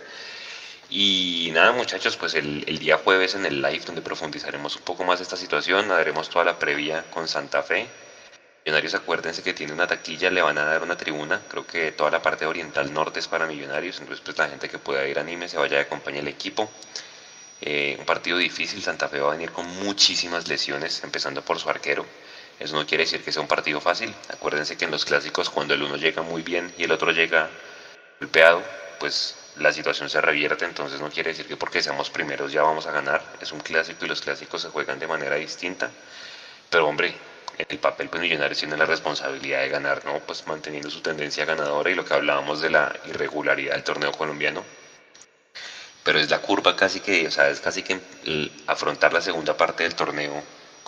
Y nada muchachos, pues el, el, día jueves en el live donde profundizaremos un poco más esta situación, haremos toda la previa con Santa Fe, Millonarios, acuérdense que tiene una taquilla, le van a dar una tribuna. Creo que toda la parte oriental norte es para Millonarios. Entonces, pues la gente que pueda ir anime, se vaya a acompañar el equipo. Eh, un partido difícil. Santa Fe va a venir con muchísimas lesiones, empezando por su arquero. Eso no quiere decir que sea un partido fácil. Acuérdense que en los clásicos, cuando el uno llega muy bien y el otro llega golpeado, pues la situación se revierte. Entonces, no quiere decir que porque seamos primeros ya vamos a ganar. Es un clásico y los clásicos se juegan de manera distinta. Pero, hombre, el papel pues Millonarios tiene la responsabilidad de ganar, ¿no? Pues manteniendo su tendencia ganadora y lo que hablábamos de la irregularidad del torneo colombiano. Pero es la curva casi que, o sea, es casi que afrontar la segunda parte del torneo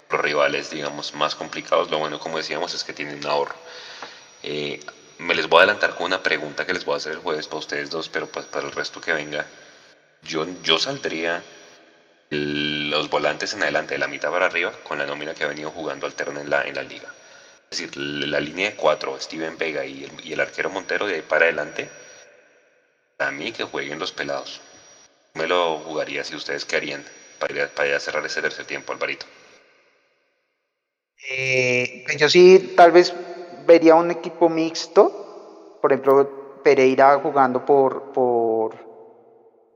los rivales, digamos, más complicados. Lo bueno, como decíamos, es que tienen un ahorro. Eh, me les voy a adelantar con una pregunta que les voy a hacer el jueves para ustedes dos, pero pues para el resto que venga, yo, yo saldría los volantes en adelante, de la mitad para arriba, con la nómina que ha venido jugando alterna en la, en la liga. Es decir, la línea de cuatro, Steven Vega y el, arquero Montero de ahí para adelante, para mí que jueguen los pelados. Me lo jugaría si ustedes querían para ir, para ir a cerrar ese tercer tiempo, Alvarito. Eh, pues yo sí, tal vez vería un equipo mixto, por ejemplo, Pereira jugando por, por,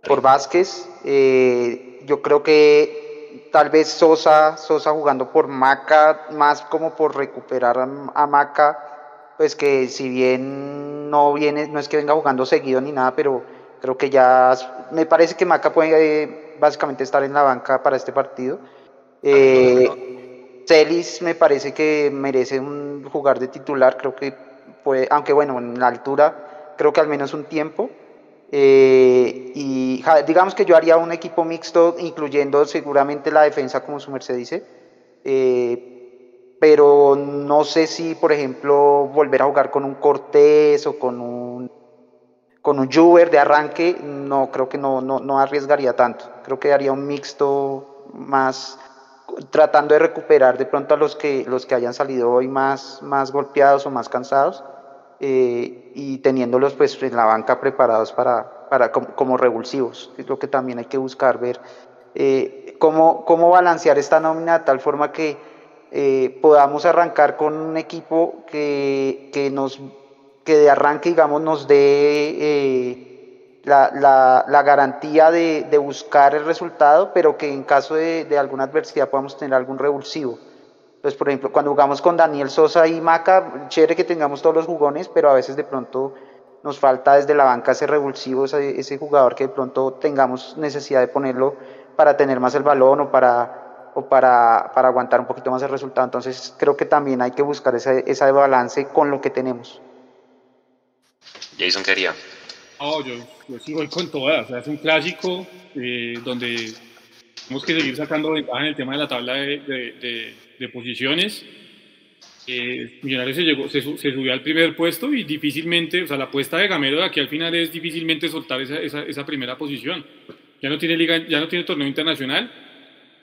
por Vázquez. Eh, yo creo que tal vez Sosa, Sosa jugando por Maca, más como por recuperar a, Maca, pues que si bien no viene, no es que venga jugando seguido ni nada, pero creo que ya me parece que Maca puede eh, básicamente estar en la banca para este partido. Eh, Celis me parece que merece un jugar de titular, creo que puede, aunque bueno, en la altura, creo que al menos un tiempo. Eh, y digamos que yo haría un equipo mixto, incluyendo seguramente la defensa, como su merced dice. Eh, pero no sé si, por ejemplo, volver a jugar con un Cortés o con un con un Juber de arranque, no creo que no, no, no arriesgaría tanto. Creo que haría un mixto más tratando de recuperar de pronto a los que los que hayan salido hoy más, más golpeados o más cansados eh, y teniéndolos pues en la banca preparados para, para como, revulsivos. Es lo que también hay que buscar, ver eh, cómo, cómo balancear esta nómina de tal forma que eh, podamos arrancar con un equipo que, que, nos, que de arranque, digamos, nos dé la, la, la, garantía de, de, buscar el resultado, pero que en caso de, de alguna adversidad podamos tener algún revulsivo. Entonces, por ejemplo, cuando jugamos con Daniel Sosa y Maca, chévere que tengamos todos los jugones, pero a veces de pronto nos falta desde la banca ese revulsivo, ese, jugador que de pronto tengamos necesidad de ponerlo para tener más el balón o para, o para, para aguantar un poquito más el resultado. Entonces, creo que también hay que buscar ese, ese balance con lo que tenemos. Jason, ¿qué haría? Oh, yo, yo sigo con todas. O sea, es un clásico eh, donde tenemos que seguir sacando ventaja en el tema de la tabla de de posiciones. Eh, Millonarios se, llegó, se, subió al primer puesto y difícilmente, o sea, la apuesta de Gamero de aquí al final es difícilmente soltar esa, esa, esa primera posición. Ya no tiene liga, ya no tiene torneo internacional,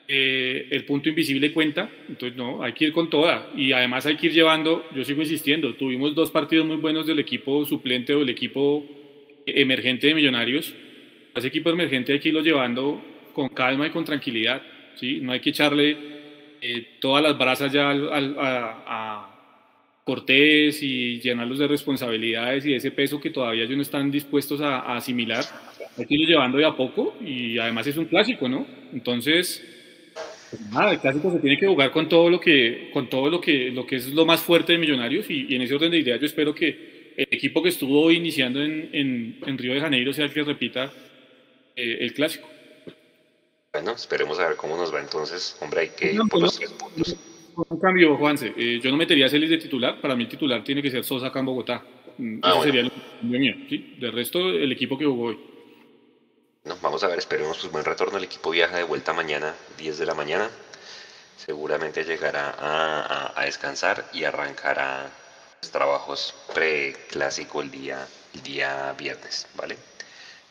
eh, el punto invisible cuenta, entonces no, hay que ir con toda y además hay que ir llevando, yo sigo insistiendo, tuvimos dos partidos muy buenos del equipo suplente o del equipo emergente de Millonarios, ese equipo emergente hay que irlo llevando con calma y con tranquilidad, ¿sí? no hay que echarle eh, todas las brasas ya a, Cortés y llenarlos de responsabilidades y de ese peso que todavía ellos no están dispuestos a, asimilar. Hay que irlo llevando de a poco y además es un clásico, ¿no? Entonces, pues nada, el clásico se tiene que jugar con todo lo que, con todo lo que, lo que es lo más fuerte de Millonarios y, en ese orden de ideas yo espero que el equipo que estuvo iniciando en, en, Río de Janeiro sea el que repita eh, el clásico. Bueno, esperemos a ver cómo nos va entonces. Hombre, hay que ir por los tres puntos. Un cambio, Juanse. Eh, yo no metería a Celis de titular. Para mí el titular tiene que ser Sosa acá en Bogotá. Mm, ah, Ese sería el mío. ¿sí? De resto, el equipo que jugó hoy. No, vamos a ver, esperemos pues buen retorno. El equipo viaja de vuelta mañana, 10 de la mañana. Seguramente llegará a, a, descansar y arrancará trabajos pre-clásico el día, el día viernes, ¿vale?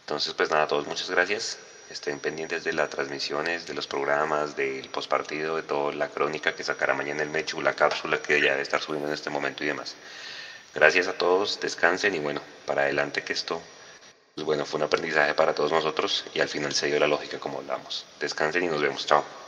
Entonces, pues nada, a todos muchas gracias estén pendientes de las transmisiones, de los programas, del postpartido, de toda la crónica que sacará mañana el Mechu, la cápsula que ya debe estar subiendo en este momento y demás. Gracias a todos, descansen y bueno, para adelante que esto, pues bueno, fue un aprendizaje para todos nosotros y al final se dio la lógica como hablamos. Descansen y nos vemos, chao.